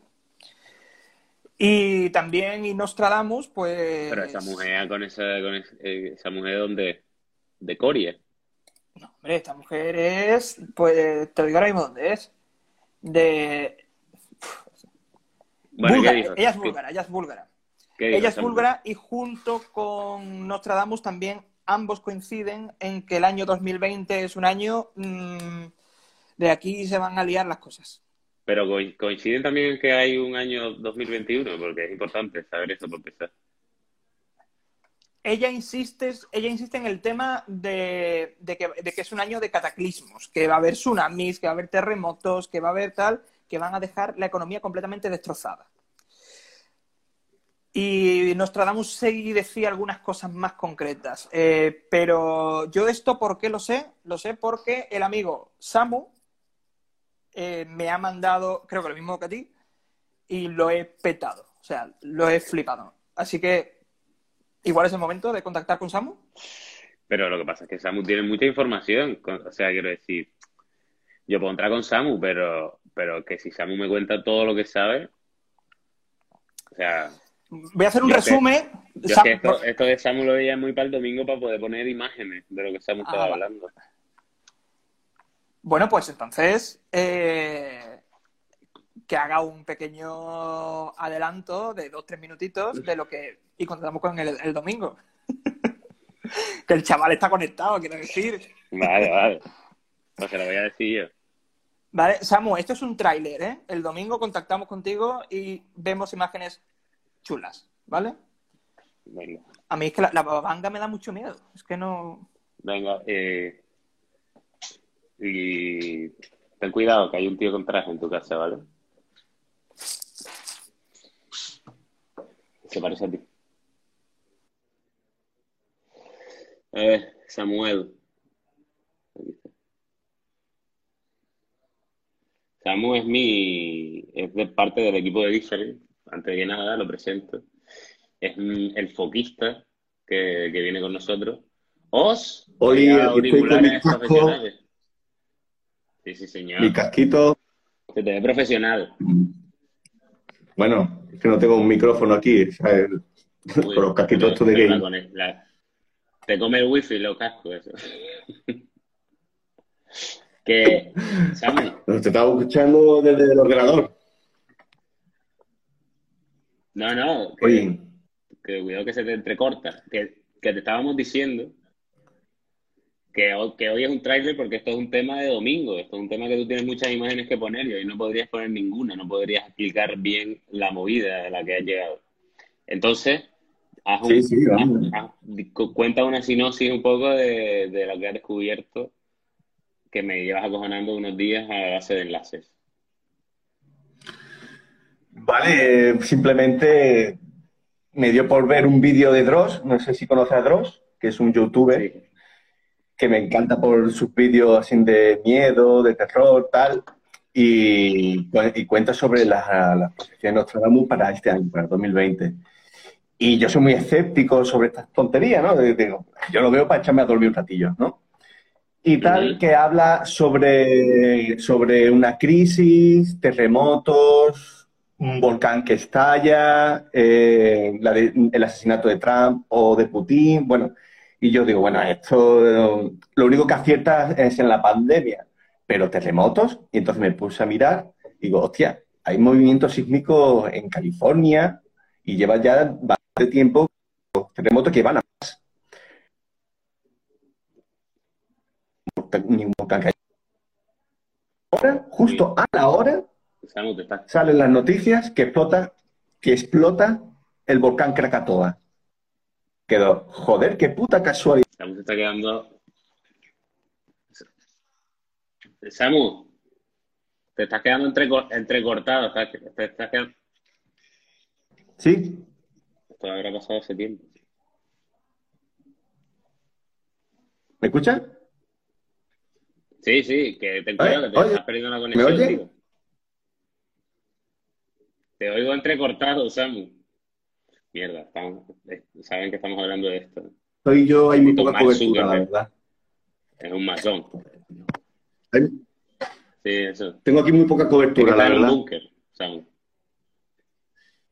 Y también y Nostradamus, pues. Pero esa mujer con esa, con eh, esa mujer donde. De Coria. No, hombre, esta mujer es. Pues te digo ahora mismo dónde es. De. Bueno, ¿qué búlgara. Ella es ¿Qué- búlgara, ella es búlgara. qué Ella es búlgara y junto con Nostradamus también ambos coinciden en que el año 2020 es un año mm, de aquí se van a liar las cosas. Pero co- coinciden también en que hay un año 2021, porque es importante saber eso por empezar. Ella insiste, ella insiste en el tema de, que es un año de cataclismos, que va a haber tsunamis, que va a haber terremotos, que va a haber tal, que van a dejar la economía completamente destrozada. Y Nostradamus sí decía algunas cosas más concretas. Eh, pero yo esto, ¿por qué lo sé? Lo sé porque el amigo Samu eh, me ha mandado, creo que lo mismo que a ti, y lo he petado. O sea, lo he flipado. Así que igual es el momento de contactar con Samu. Pero lo que pasa es que Samu tiene mucha información. O sea, quiero decir, yo puedo entrar con Samu, pero, pero que si Samu me cuenta todo lo que sabe. O sea, Voy a hacer un es que- resumen. yo es Sam- que esto, esto de Samu lo veía muy para el domingo para poder poner imágenes de lo que Samu estaba Ah, vale. hablando. Bueno, pues entonces eh, que haga un pequeño adelanto de dos, tres minutitos de lo que. Y contamos con el, el domingo. que el chaval está conectado, quiero decir. Vale, vale. Pues se lo voy a decir yo. Vale, Samu, esto es un tráiler, ¿eh? El domingo contactamos contigo y vemos imágenes chulas, ¿vale? Venga, A mí es que la, la babanga me da mucho miedo. Es que no. venga. eh, y ten cuidado que hay un tío con traje en tu casa, ¿vale? Se parece a ti. Eh, Samuel. Aquí está. Samu es mi, es de parte del equipo de Different. Antes que nada, lo presento. Es el foquista que, que viene con nosotros. Os Hoy estoy con mi auriculares casco. profesionales. Sí, sí, señor. Mi casquito, Se te ve profesional. Bueno, es que no tengo un micrófono aquí, ¿sabes? Uy, con los casquitos estos de game. la- Te come el wifi los cascos, eso. que, Samu, Te estaba escuchando desde el ordenador. no, no, que, Oye, que cuidado que se te entrecorta. Que, que te estábamos diciendo que, ho- que hoy es un tráiler porque esto es un tema de domingo. Esto es un tema que tú tienes muchas imágenes que poner y hoy no podrías poner ninguna, no podrías explicar bien la movida a la que has llegado. Entonces, haz un- Sí, sí, haz- haz- cu- cuenta una sinopsis un poco de, de lo que has descubierto que me llevas acojonando unos días a base de enlaces. vale, simplemente me dio por ver un vídeo de Dross, no sé si conoces a Dross, que es un youtuber Sí. Que me encanta por sus vídeos así de miedo, de terror, tal, y, y cuenta sobre las las profecías de Nostradamus para este año, para el 2020. Y yo soy muy escéptico sobre estas tonterías, ¿no? Digo, yo lo veo para echarme a dormir un ratillo, ¿no? Y tal, que habla sobre, sobre una crisis, terremotos, un volcán que estalla, eh, la de- el asesinato de Trump o de Putin, bueno, y yo digo, bueno, esto lo único que acierta es en la pandemia, pero terremotos, y entonces me puse a mirar, y digo, hostia, hay movimientos sísmicos en California y lleva ya bastante tiempo terremotos que van a más. Volcán. Ahora, justo a la hora, estás, salen las noticias que explota, que explota el volcán Krakatoa. Quedó, joder, qué puta casualidad. Samu se está quedando. Samu, te estás quedando entrecor- entrecortado. estás- Te estás quedando... Sí, Esto habrá pasado hace tiempo. ¿Me escuchas? Sí, sí, que ten cuidado, que te oye, estás perdiendo la conexión, oye? tío. Te oigo entrecortado, Samu. Mierda, estamos- eh, saben que estamos hablando de esto. Soy yo, hay muy poca cobertura, la verdad. Es un masón. Hay- Sí, eso. Tengo aquí muy poca cobertura, la verdad. búnker, Samu.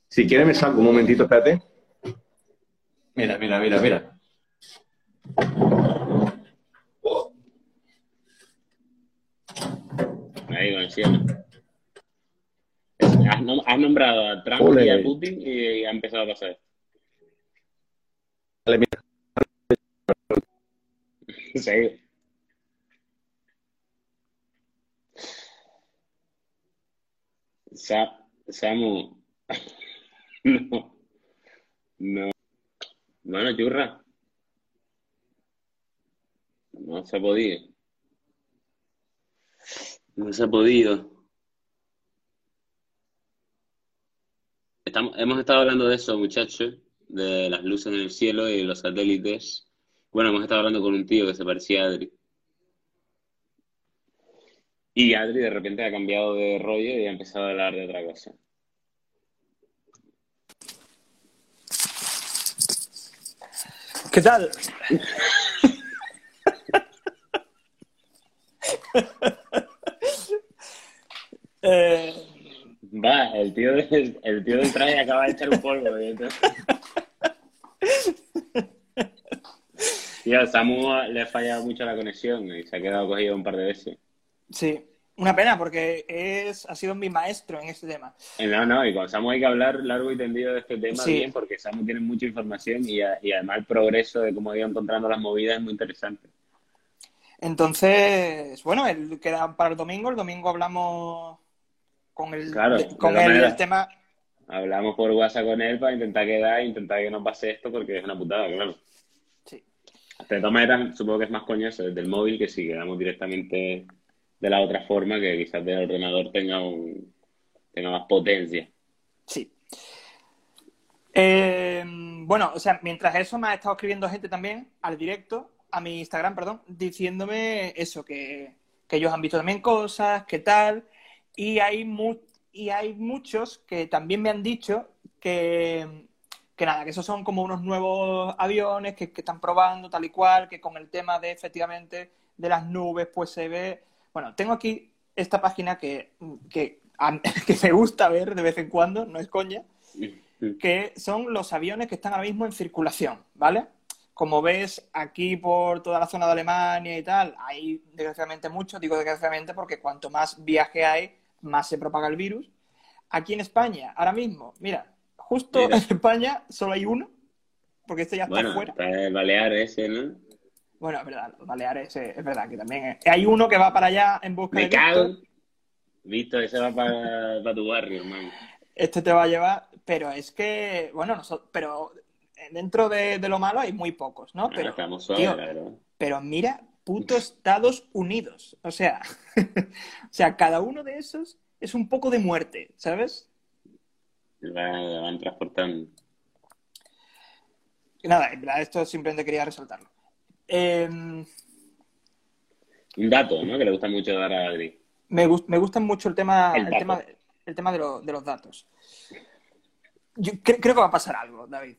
Si quieres me salgo un momentito, espérate. Mira, mira, mira, mira. Ahí con el cielo. Has, nom- has nombrado a Trump Ole. y a Putin y ha empezado a pasar. Sí. Sa- Samu. No. No. Bueno, churra. No se ha podido. No se ha podido. Estamos, hemos estado hablando de eso, muchachos, de las luces en el cielo y los satélites. Bueno, hemos estado hablando con un tío que se parecía a Adri. Y Adri de repente ha cambiado de rollo y ha empezado a hablar de otra cosa. ¿Qué tal? Eh, Va, el tío, del- el tío del traje acaba de echar un polvo. ¿eh? Tío, Samu le ha fallado mucho la conexión y se ha quedado cogido un par de veces. sí, una pena porque es, ha sido mi maestro en este tema. Eh, No, no, y con Samu hay que hablar largo y tendido de este tema Sí. bien, porque Samu tiene mucha información y, a- y además el progreso de cómo ha ido encontrando las movidas es muy interesante. Entonces, bueno, el, queda para el domingo. El domingo hablamos con el, Claro, de- de con todas el, maneras. tema. Hablamos por WhatsApp con él para intentar quedar intentar que no pase esto porque es una putada, claro. Sí. De todas maneras, supongo que es más coñoso desde el móvil que si quedamos directamente de la otra forma, que quizás del ordenador tenga un tenga más potencia. Sí. Eh, bueno, o sea, mientras eso me ha estado escribiendo gente también al directo, a mi Instagram, perdón, diciéndome eso, que, que ellos han visto también cosas, que tal, y hay, mu- y hay muchos que también me han dicho que, que nada, que esos son como unos nuevos aviones que, que están probando tal y cual, que con el tema de efectivamente de las nubes, pues se ve... Bueno, tengo aquí esta página que, que, a- que me gusta ver de vez en cuando, no es coña, que son los aviones que están ahora mismo en circulación, ¿vale? Como ves aquí por toda la zona de Alemania y tal, hay desgraciadamente muchos, digo desgraciadamente porque cuanto más viaje hay, más se propaga el virus. Aquí en España, ahora mismo, mira, justo Mira. en España solo hay uno, porque este ya está Bueno, fuera. está el Balear ese, ¿no? Bueno, es verdad, los Baleares, eh, es verdad que también es- hay uno que va para allá en busca Me de cago. Víctor. Visto, ese va para, para tu barrio, hermano. Este te va a llevar, pero es que, bueno, nosotros, pero dentro de, de lo malo hay muy pocos, ¿no? Ah, Pero, estamos suaves, tío, pero mira, puto Estados Unidos. O sea, o sea, cada uno de esos es un poco de muerte, ¿sabes? Va- van transportando. Y nada, esto simplemente quería resaltarlo. Eh, Un dato, ¿no? Que le gusta mucho dar a Adri. me, gus- me gusta mucho el tema, El tema, el tema de, lo- de los datos. Yo cre- creo que va a pasar algo, David.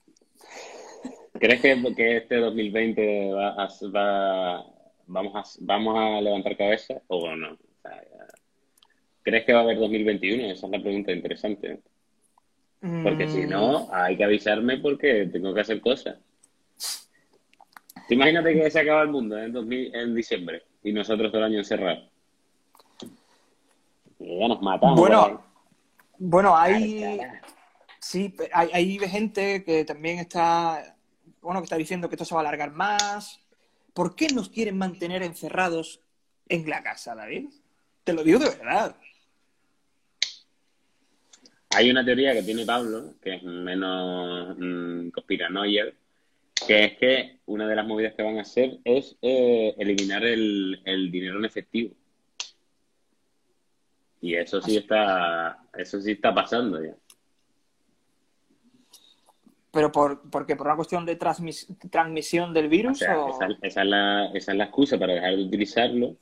¿Crees que, que este 2020 va a, va- vamos, a, vamos a levantar cabeza o no? O sea, ¿Crees que va a haber 2021? Esa es la pregunta interesante. Porque si Mm, no, hay que avisarme porque tengo que hacer cosas. Imagínate que se acaba el mundo en, 2000 en diciembre y nosotros todo el año encerrados. Y ya nos matamos. Bueno, ¿verdad? bueno, hay. Sí, hay, hay gente que también está, bueno, que está diciendo que esto se va a alargar más. ¿Por qué nos quieren mantener encerrados en la casa, David? Te lo digo de verdad. Hay una teoría que tiene Pablo, que es menos mm, conspiranoia, que es que una de las movidas que van a hacer es eh, eliminar el, el dinero en efectivo. Y eso sí está, eso sí está pasando ya. ¿Pero por, porque por una cuestión de transmis- transmisión del O virus? sea, o- esa, esa es la, esa es la excusa para dejar de utilizarlo,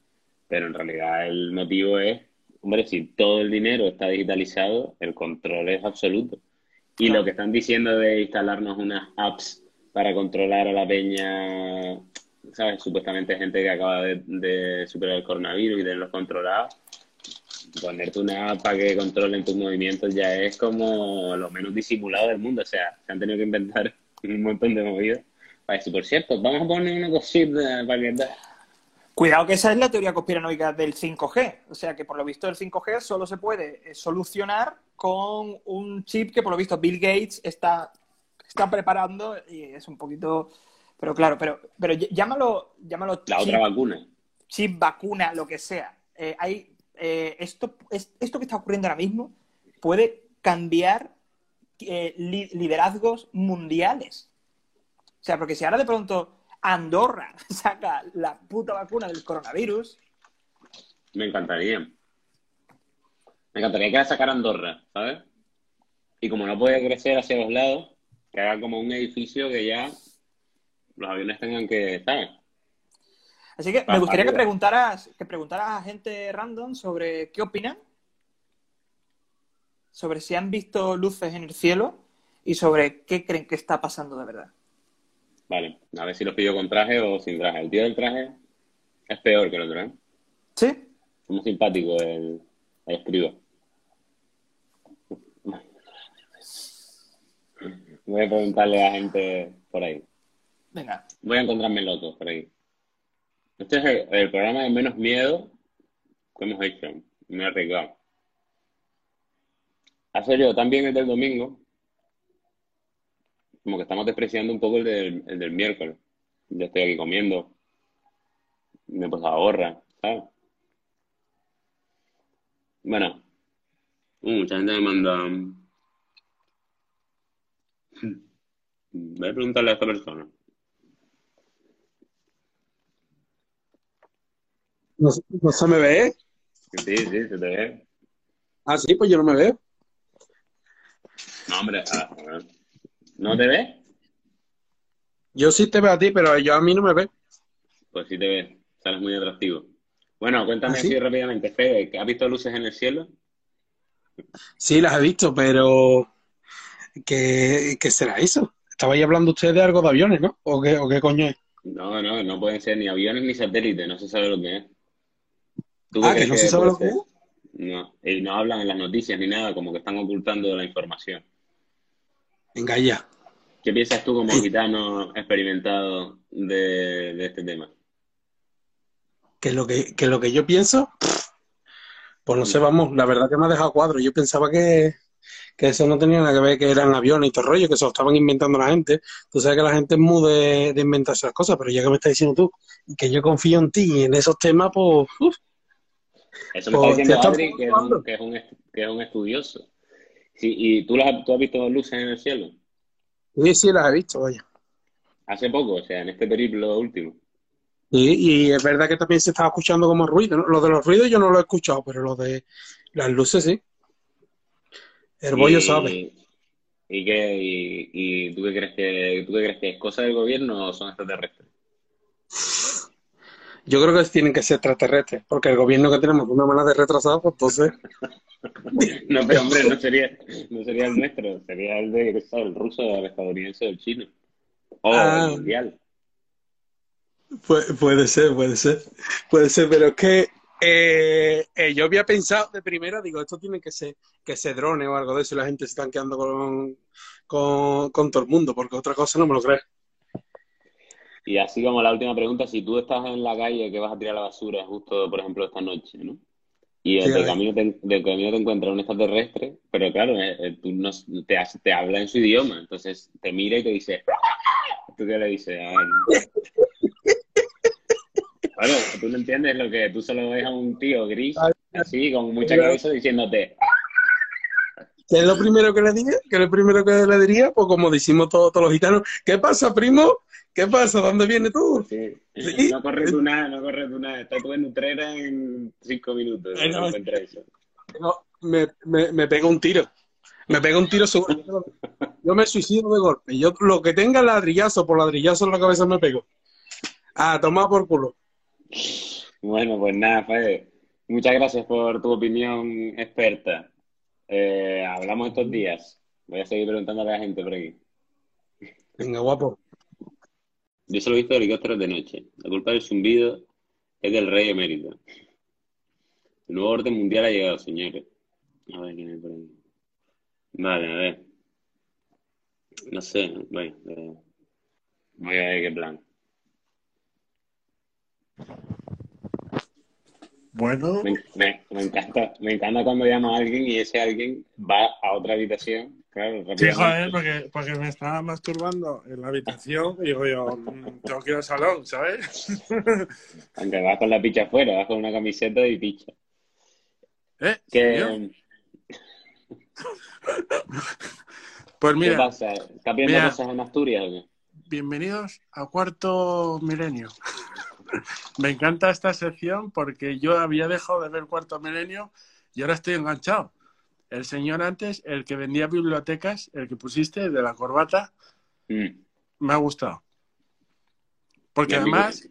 pero en realidad el motivo es, hombre, si todo el dinero está digitalizado, el control es absoluto. Y Claro. lo que están diciendo de instalarnos unas apps para controlar a la peña, ¿sabes? Supuestamente gente que acaba de, de superar el coronavirus y tenerlos controlados. Ponerte una app para que controlen tus movimientos ya es como lo menos disimulado del mundo. O sea, se han tenido que inventar un montón de movidas para decir, por cierto, vamos a poner una cosita para que... Cuidado que esa es la teoría conspiranoica del 5G. O sea que por lo visto el 5G solo se puede eh, solucionar con un chip que por lo visto Bill Gates está, está preparando y es un poquito... Pero claro, pero, pero ll- llámalo, llámalo La chip, otra vacuna. chip, vacuna, lo que sea. Eh, hay, eh, esto, es- esto que está ocurriendo ahora mismo puede cambiar eh, li- liderazgos mundiales. O sea, porque si ahora de pronto Andorra saca la puta vacuna del coronavirus, Me encantaría. Me encantaría que la sacara Andorra, ¿sabes? Y como no puede crecer hacia los lados, que haga como un edificio que ya los aviones tengan que, ¿sabes? Así que me gustaría que preguntaras, que preguntaras a gente random sobre qué opinan, sobre si han visto luces en el cielo y sobre qué creen que está pasando de verdad. Vale, a ver si los pillo con traje o sin traje. El tío del traje es peor que el otro, ¿eh? ¿Sí? Es muy simpático el, el escriba. Voy a preguntarle a gente por ahí. Venga. Voy a encontrarme locos por ahí. Este es el, programa de menos miedo que hemos hecho. Me he arriesgado. Ha salido también el del domingo, como que estamos despreciando un poco el del, el del miércoles. Yo estoy aquí comiendo, me he puesto a gorra, ¿sabes? Bueno, uh, mucha gente me manda. Voy a preguntarle a esta persona. No, se- no se me ve. Sí, sí, se te ve. Ah, sí, pues yo no me veo. No, hombre, a, a ver. ¿No te ves? Yo sí te veo a ti, pero yo a mí no me ve. Pues sí te ves. Sales muy atractivo. Bueno, cuéntame ¿Ah, sí? así rápidamente, Fede, ¿has visto luces en el cielo? Sí, las he visto, pero ¿qué, qué será eso? Estabais hablando ustedes de algo de aviones, ¿no? ¿O qué, o qué coño es? No, no, no pueden ser ni aviones ni satélites, no se sabe lo que es. ¿Tú Ah, que no se sabe. No, y no hablan en las noticias ni nada, como que están ocultando la información. Venga, ya. ¿Qué piensas tú como gitano experimentado de, de este tema? Que lo que, que lo que yo pienso, pues no sé, vamos, la verdad que me ha dejado cuadro. Yo pensaba que, que eso no tenía nada que ver, que eran aviones y todo rollo, que se lo estaban inventando la gente. Tú sabes que la gente es muy de, de inventarse las cosas, pero ya que me estás diciendo tú que yo confío en ti y en esos temas, pues, uf, Eso me está diciendo Adri, que es, un, que, es un, est- que es un estudioso. Sí, ¿Y tú, las, tú has visto luces en el cielo? sí, sí, las he visto, vaya. Hace poco, o sea, en este periplo último. Y, y es verdad que también se estaba escuchando como ruido, ¿no? Lo de los ruidos yo no lo he escuchado, pero lo de las luces sí. El bollo sabe. ¿Y qué, y, y tú qué crees que tú qué crees que es cosa del gobierno o son extraterrestres? Yo creo que tienen que ser extraterrestres, porque el gobierno que tenemos es una mala de retrasado, pues entonces, No, pero hombre, no sería, no sería el nuestro, sería el de, el ruso, el estadounidense o el chino. O Ah. el mundial. Puede, puede ser, puede ser. Puede ser, pero es que eh, eh, yo había pensado de primera, digo, esto tiene que ser que se drone o algo de eso y la gente se están quedando con, con, con todo el mundo, porque otra cosa no me lo crees. Y así como la última pregunta, si tú estás en la calle que vas a tirar la basura justo, por ejemplo, esta noche, ¿no? Y Sí, de camino te, de camino te encuentras un extraterrestre, pero claro, eh, eh, tú no, te, te habla en su idioma, entonces te mira y te dice, ¿tú qué le dices? a él? Claro, tú no entiendes lo que tú solo ves a un tío gris, así, con mucha cabeza, diciéndote, ¿Qué es lo primero que le diría? ¿Qué es lo primero que le diría? Pues como decimos todos, todos los gitanos, ¿qué pasa, primo? ¿Qué pasa? ¿Dónde vienes tú? sí, Sí. no corres tú nada, no corres tú nada, estás tú en Utrera en cinco minutos, Ay, no me, me, me pega un tiro. Me pega un tiro seguro. yo me suicido de golpe. Yo lo que tenga ladrillazo por ladrillazo en la cabeza me pego. A tomar por culo. Bueno, pues nada, Fede. Muchas gracias por tu opinión experta. Eh, hablamos estos días. Voy a seguir preguntando a la gente por aquí. Venga, guapo. Yo solo he visto helicópteros de noche. La culpa del zumbido es del rey emérito. El nuevo orden mundial ha llegado, señores. A ver quién hay por ahí. Vale, a ver. No sé, bueno, eh, voy a ver qué plan. Bueno, Me, me- me encanta, me encanta cuando llamo a alguien y ese alguien va a otra habitación. Claro, sí, joder, porque, porque me estaba masturbando en la habitación y digo yo, mm, tengo que ir al salón, ¿sabes? Aunque vas con la picha afuera, vas con una camiseta y picha. ¿Eh? ¿Qué. Pues ¿qué mira, pasa? ¿Estás viendo mira. cosas en Asturias o qué? bienvenidos a Cuarto Milenio. Me encanta esta sección porque yo había dejado de ver Cuarto Milenio y ahora estoy enganchado. El señor antes, el que vendía bibliotecas, el que pusiste de la corbata, Mm, me ha gustado. Porque amigo. además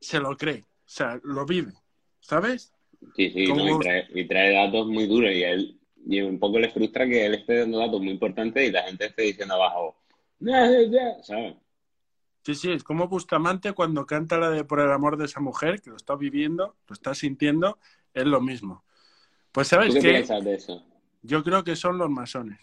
se lo cree, o sea, lo vive, ¿sabes? Sí, sí, y, trae, y trae datos muy duros y a él y un poco le frustra que él esté dando datos muy importantes y la gente esté diciendo abajo, "Ya, ya, ya", ¿sabes? Sí, sí, es como Bustamante cuando canta la de Por el amor de esa mujer, que lo está viviendo, lo está sintiendo, es lo mismo. Pues ¿Tú sabes qué qué, de eso? yo creo que son los masones.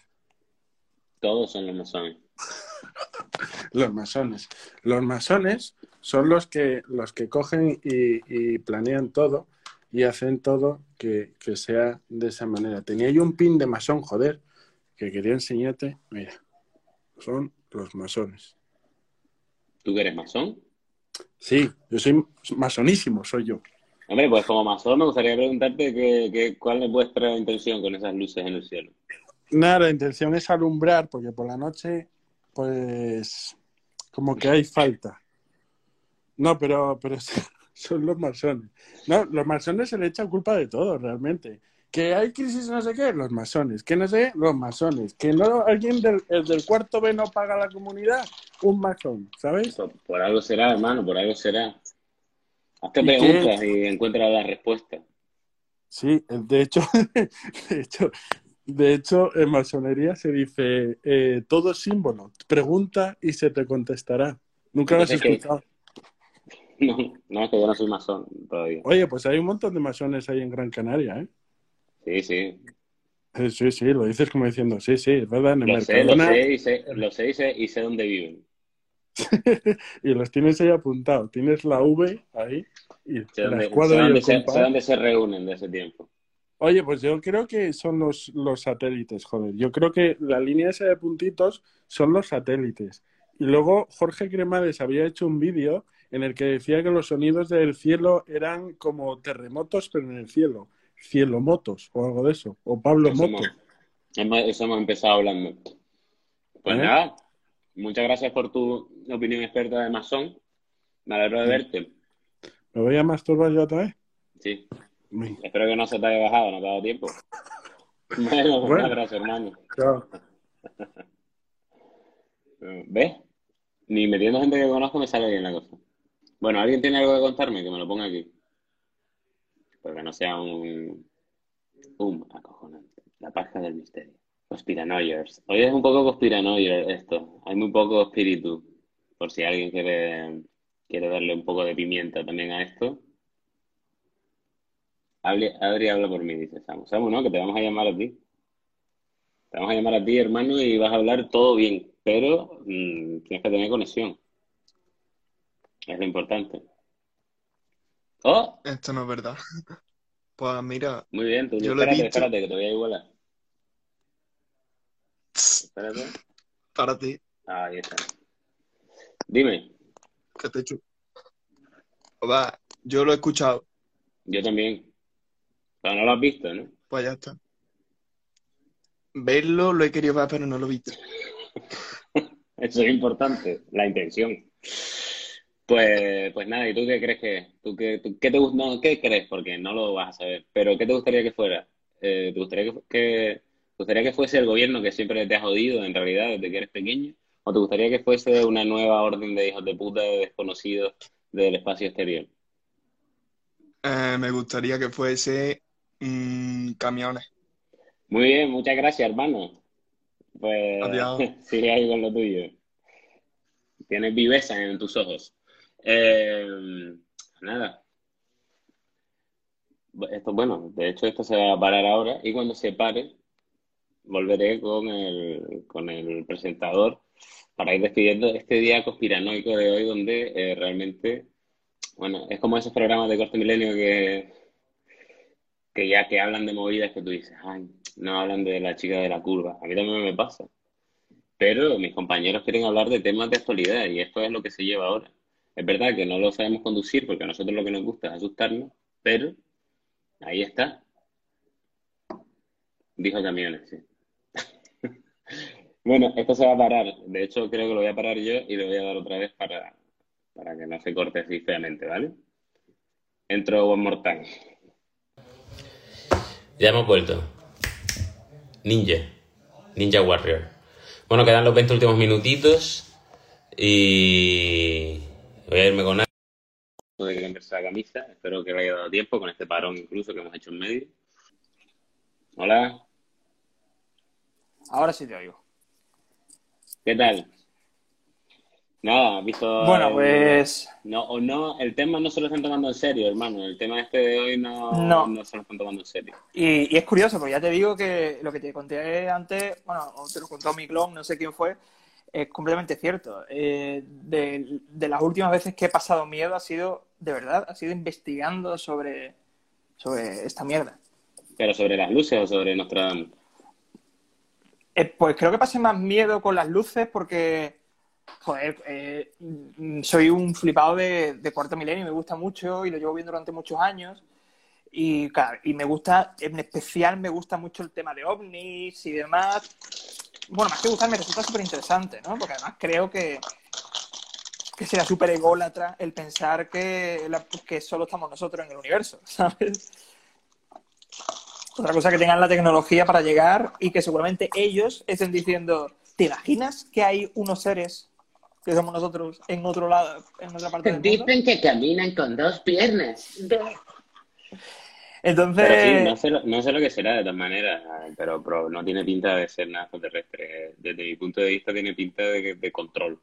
Todos son los masones. Los masones. Los masones son los que, los que cogen y, y planean todo y hacen todo que, que sea de esa manera. Tenía yo un pin de masón, joder, que quería enseñarte. Mira, son los masones. ¿Tú que eres masón? Sí, yo soy masonísimo, soy yo. Hombre, pues como masón me gustaría preguntarte que, que- cuál es vuestra intención con esas luces en el cielo. Nada, la intención es alumbrar, porque por la noche, pues, como que hay falta. No, pero, pero son los masones. No, los masones se le echan culpa de todo, realmente. Que hay crisis no sé qué, los masones. Que no sé, los masones. Que no alguien del, el del cuarto B no paga la comunidad, un masón, ¿sabes? Por, por algo será, hermano, por algo será. Hazte preguntas y encuentra la respuesta. Sí, de hecho, de hecho, de hecho, en masonería se dice eh, todo símbolo. Pregunta y se te contestará. Nunca lo has escuchado. No, no, es que yo no soy masón todavía. Oye, pues hay un montón de masones ahí en Gran Canaria, ¿eh? Sí, sí. Sí, sí, lo dices como diciendo, sí, sí, es verdad, en el Lo sé, lo sé y sé, lo sé y sé, y sé dónde viven. y los tienes ahí apuntados. Tienes la V ahí y Sé la dónde, sé dónde se, sé dónde se reúnen de ese tiempo. Oye, pues yo creo que son los, los satélites, joder. Yo creo que la línea esa de puntitos son los satélites. Y luego Jorge Cremades había hecho un vídeo en el que decía que los sonidos del cielo eran como terremotos, pero en el cielo. Cielomotos o algo de eso. O Pablo Eso Moto. hemos, hemos- eso hemos empezado hablando. Pues ¿Eh? nada, muchas gracias por tu opinión experta de masón. Me alegro de verte. ¿Me voy a masturbar yo otra vez? Sí, espero que no se te haya bajado, no te ha dado tiempo. Bueno, un Bueno. abrazo, hermano. chao. ¿Ves? Ni metiendo gente que conozco me sale bien la cosa. Bueno, ¿alguien tiene algo que contarme? Que me lo ponga aquí. Porque no sea un... Un acojonante. La paja del misterio. Conspiranoiers. Hoy es un poco conspiranoier esto. Hay muy poco espíritu. Por si alguien quiere, quiere darle un poco de pimienta también a esto. Adri, Adri habla por mí, dice Samu. Samu, no, que te vamos a llamar a ti. Te vamos a llamar a ti, hermano, y vas a hablar todo bien, pero mm, tienes que tener conexión. Es lo importante. Oh, Esto no es verdad. Pues mira, muy bien, tú Yo lo he espérate, dicho. espérate, que te voy a igualar. Espérate. para ti, Ahí está. Dime, que te chu- Va, yo lo he escuchado, yo también. Pero no lo has visto, ¿no? pues ya está. Verlo lo he querido ver, pero no lo he visto. Eso es importante, la intención. Pues, pues nada, ¿y tú qué crees que? ¿Tú qué, tú- qué te, no, qué crees? Porque no lo vas a saber, pero ¿qué te gustaría que fuera? Eh, ¿te gustaría que, que gustaría que fuese el gobierno que siempre te ha jodido en realidad desde que eres pequeño? ¿O te gustaría que fuese una nueva orden de hijos de puta de desconocidos del espacio exterior? Eh, me gustaría que fuese mm, camiones. Muy bien, muchas gracias, hermano. Pues Adiós. sigue ahí con lo tuyo. Tienes viveza en tus ojos. Eh, nada. Esto, bueno, de hecho esto se va a parar ahora y cuando se pare volveré con el, con el presentador para ir despidiendo este día conspiranoico de hoy donde eh, realmente, bueno, es como esos programas de corte milenio que, que ya que hablan de movidas que tú dices, ay, no hablan de la chica de la curva. A mí también me pasa. Pero mis compañeros quieren hablar de temas de actualidad y esto es lo que se lleva ahora. Es verdad que no lo sabemos conducir porque a nosotros lo que nos gusta es asustarnos, pero ahí está. Dijo camiones, sí. Bueno, esto se va a parar. De hecho, creo que lo voy a parar yo y le voy a dar otra vez para, para que no se corte así feamente, ¿vale? Entro One More Time. Ya hemos vuelto. Ninja. Ninja Warrior. Bueno, quedan los 20 últimos minutitos. Y. Voy a irme con algo. de que cambiarse la camisa. Espero que le haya dado tiempo con este parón incluso que hemos hecho en medio. Hola, Ahora sí te oigo. ¿qué tal? Nada, ¿has visto? Bueno, el- pues No, o no, el tema no se lo están tomando en serio, hermano. El tema este de hoy no, No. no se lo están tomando en serio. Y, y es curioso, porque ya te digo que lo que te conté antes, bueno, o te lo contó mi clon, no sé quién fue, es completamente cierto. Eh, de, de las últimas veces que he pasado miedo ha sido, de verdad, ha sido investigando sobre, sobre esta mierda. Pero sobre las luces o sobre Nostradamus. Eh, pues creo que pasé más miedo con las luces porque, joder, eh, soy un flipado de, de cuarto milenio, me gusta mucho y lo llevo viendo durante muchos años. Y, claro, y me gusta, en especial me gusta mucho el tema de ovnis y demás. Bueno, más que gustar, me resulta súper interesante, ¿no? Porque además creo que, que será súper ególatra el pensar que, la- que solo estamos nosotros en el universo, ¿sabes? Otra cosa que tengan la tecnología para llegar y que seguramente ellos estén diciendo, ¿te imaginas que hay unos seres que somos nosotros en otro lado, en otra parte del mundo? que caminan con dos piernas. Entonces, Pero sí, no sé, lo, no sé lo que será de todas maneras, pero, pero no tiene pinta de ser nada extraterrestre. Desde mi punto de vista tiene pinta de, de control.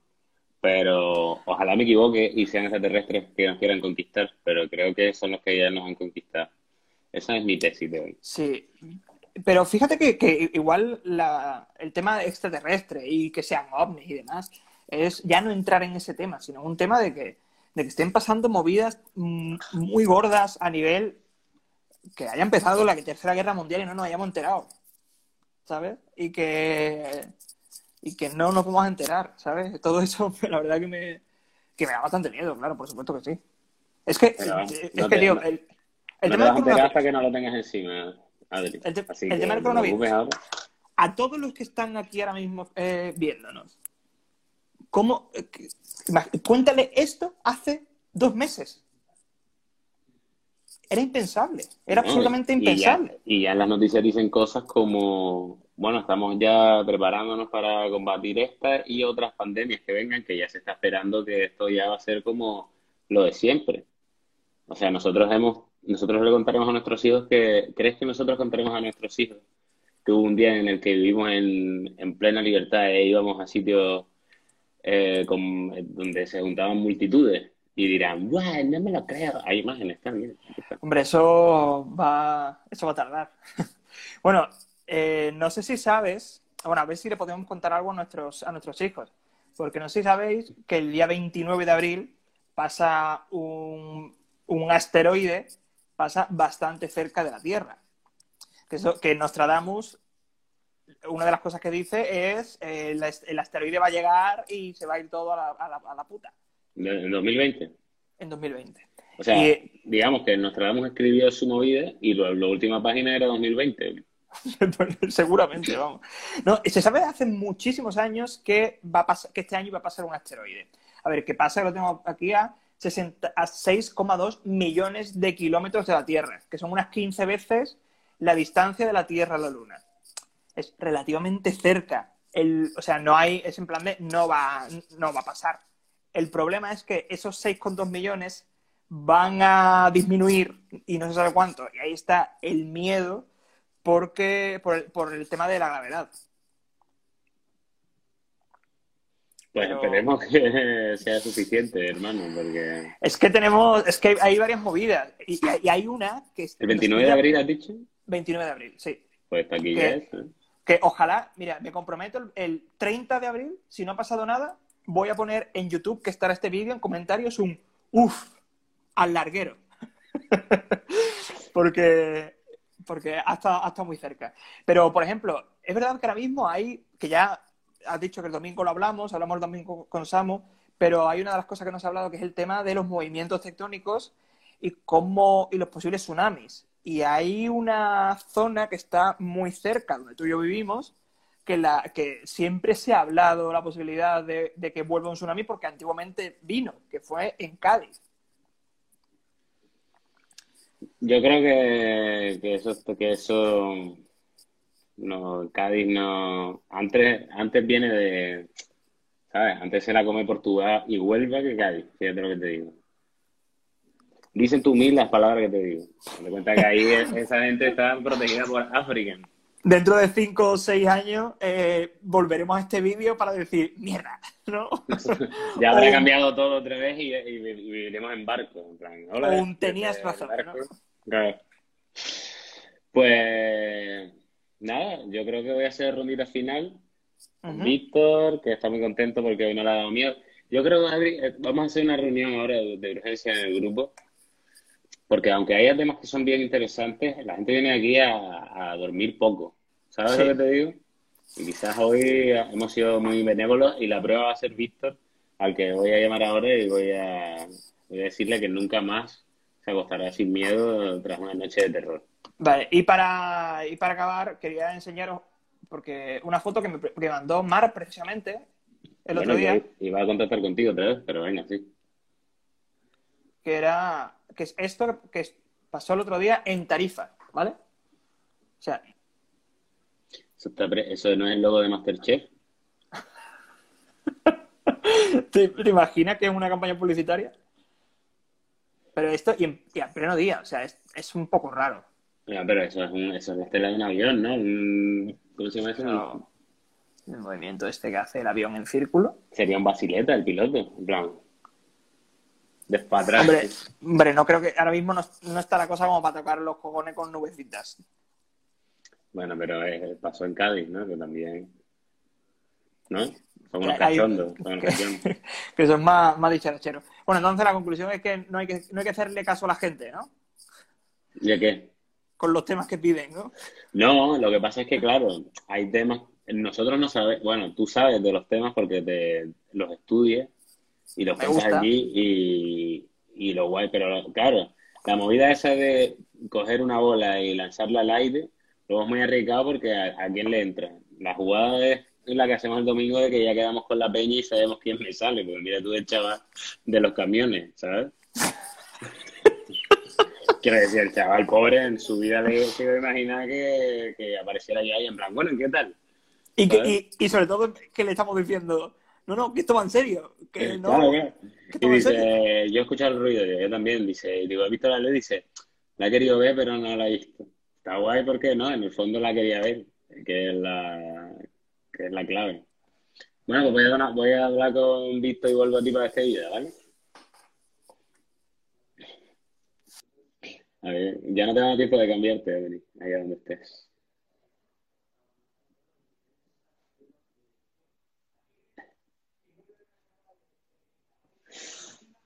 Pero ojalá me equivoque y sean extraterrestres que nos quieran conquistar, pero creo que son los que ya nos han conquistado. Esa es mi tesis de hoy. sí. Pero fíjate que, que igual la- el tema extraterrestre y que sean ovnis y demás es ya no entrar en ese tema, sino un tema de que, de que estén pasando movidas mm, muy gordas a nivel que haya empezado la Tercera Guerra Mundial y no nos hayamos enterado, ¿sabes? Y que, y que no nos podemos enterar, ¿sabes? Todo eso, la verdad que me, que me da bastante miedo, claro, por supuesto que sí. Es que, Pero, es no te- tío, no- el, No tema del coronavirus, hasta que no lo tengas encima, Adri. El te- Así el que tema del no te preocupes coronavirus. ahora. a todos los que están aquí ahora mismo eh, viéndonos, ¿cómo, eh, cuéntale esto hace dos meses. Era impensable, era No, absolutamente y ya- impensable. Y ya en las noticias dicen cosas como, bueno, estamos ya preparándonos para combatir esta y otras pandemias que vengan, que ya se está esperando que esto ya va a ser como lo de siempre. O sea, nosotros hemos, nosotros le contaremos a nuestros hijos que, ¿crees que nosotros contaremos a nuestros hijos que hubo un día en el que vivimos en, en plena libertad e íbamos a sitios eh, con- donde se juntaban multitudes? Y dirán, ¡guau! No me lo creo. Hay imágenes también. Hombre, eso va, eso va a tardar. bueno, eh, no sé si sabes, bueno, a ver si le podemos contar algo a nuestros, a nuestros hijos, porque no sé si sabéis que el día 29 de abril pasa un, un asteroide, pasa bastante cerca de la Tierra. Que, eso, que Nostradamus, una de las cosas que dice es eh, el, est- el asteroide va a llegar y se va a ir todo a la- a la puta En 2020. en 2020. O sea, Y- digamos que Nostradamus escribió su movida y lo- la última página era 2020. Seguramente, vamos. No, se sabe hace muchísimos años que, va a pasar, que este año va a pasar un asteroide. A ver, ¿qué pasa? Que lo tengo aquí a, 60 a 6,2 millones de kilómetros de la Tierra, que son unas 15 veces la distancia de la Tierra a la Luna. es relativamente cerca. El, o sea, no hay, es en plan de no va, no va a pasar. El problema es que esos 6,2 millones van a disminuir y no se sabe cuánto. Y ahí está el miedo porque, por, el, por el tema de la gravedad. Pues Pero- esperemos que sea suficiente, hermano, porque Es que tenemos, es que hay varias movidas. Y, y hay una que el 29 de abril has dicho, 29 de abril, sí. pues aquí ¿Qué? ya es. ¿eh? Que ojalá, mira, me comprometo el, el 30 de abril, si no ha pasado nada, voy a poner en YouTube que estará este vídeo en comentarios un uff al larguero. porque porque ha estado, ha estado muy cerca. Pero, por ejemplo, es verdad que ahora mismo hay, que ya has dicho que el domingo lo hablamos, hablamos el domingo con Samu, pero hay una de las cosas que nos ha hablado que es el tema de los movimientos tectónicos y cómo y los posibles tsunamis. Y hay una zona que está muy cerca, donde tú y yo vivimos, que, la, que siempre se ha hablado la posibilidad de, de que vuelva un tsunami porque antiguamente vino, que fue en Cádiz. Yo creo que, que eso, que eso, no, Cádiz no, antes, antes viene de, ¿sabes? Antes se la come Portugal y Huelva que Cádiz, fíjate lo que te digo. Dicen tú mil las palabras que te digo. Me cuenta que ahí es- esa gente está protegida por African. Dentro de cinco o seis años eh, volveremos a este vídeo para decir, mierda, ¿no? Ya habrá O- cambiado todo otra vez y, y, y viviremos en barco. En plan, hola, un tenías razón. Pues nada, yo creo que voy a hacer rondita final. Víctor, que está muy contento porque hoy no le ha dado miedo. Yo creo, Adri, eh, vamos a hacer una reunión ahora de, de urgencia en el grupo, porque aunque haya temas que son bien interesantes, la gente viene aquí a, a dormir poco. ¿Sabes Sí. lo que te digo? Y quizás hoy hemos sido muy benévolos y la prueba va a ser Víctor, al que voy a llamar ahora y voy a, voy a decirle que nunca más se acostará sin miedo tras una noche de terror. Vale, y para, y para acabar, quería enseñaros, porque una foto que me, que mandó Mar precisamente el otro día, que iba a contactar contigo otra vez, pero venga, sí. que era, que es esto que pasó el otro día en Tarifa, ¿vale? O sea, Eso, está pre- eso no es el logo de Masterchef. ¿te, te imaginas que es una campaña publicitaria? Pero esto, y en, y en pleno día, o sea, es, es un poco raro. Ya, pero eso es, un, eso es la estela de un avión, ¿no? Un- ¿cómo se llama eso? No. El movimiento este que hace el avión en círculo. Sería un basileta el piloto, en plan. Despatrás. Hombre, hombre, no creo que ahora mismo no, no está la cosa como para tocar los cojones con nubecitas. Bueno, pero eh, pasó en Cádiz, ¿no? Que también. ¿No? Son unos hay- cachondos. Son unos cachondos. que son más, más dicharacheros. Bueno, entonces la conclusión es que no hay que, no hay que hacerle caso a la gente, ¿no? ¿Y qué? Con los temas que piden, ¿no? No, lo que pasa es que, claro, hay temas. Nosotros no sabemos. Bueno, tú sabes de los temas porque te los estudias y los Me gusta. allí y, y lo guay. Pero claro, la movida esa de coger una bola y lanzarla al aire, luego es muy arriesgado porque a, a quién le entra. La jugada es la que hacemos el domingo de que ya quedamos con la peña y sabemos quién me sale. Porque mira tú el chaval de los camiones, ¿sabes? Quiero decir, el chaval pobre en su vida le se iba a imaginar que, que apareciera ya y en plan, bueno, ¿qué tal? Y, que, y, y sobre todo que le estamos diciendo, no, no, que esto va en serio. Que no, Claro, claro. que Y dice, yo he escuchado el ruido, yo también, dice, digo, he visto la luz, dice, la he querido ver, pero no la he visto. Está guay porque no, en el fondo la quería ver, que es la, que es la clave. Bueno, pues voy a, voy a hablar con Víctor y vuelvo a ti para despedida, ¿vale? A ver, ya no tengo tiempo de cambiarte, Adri, ahí a donde estés.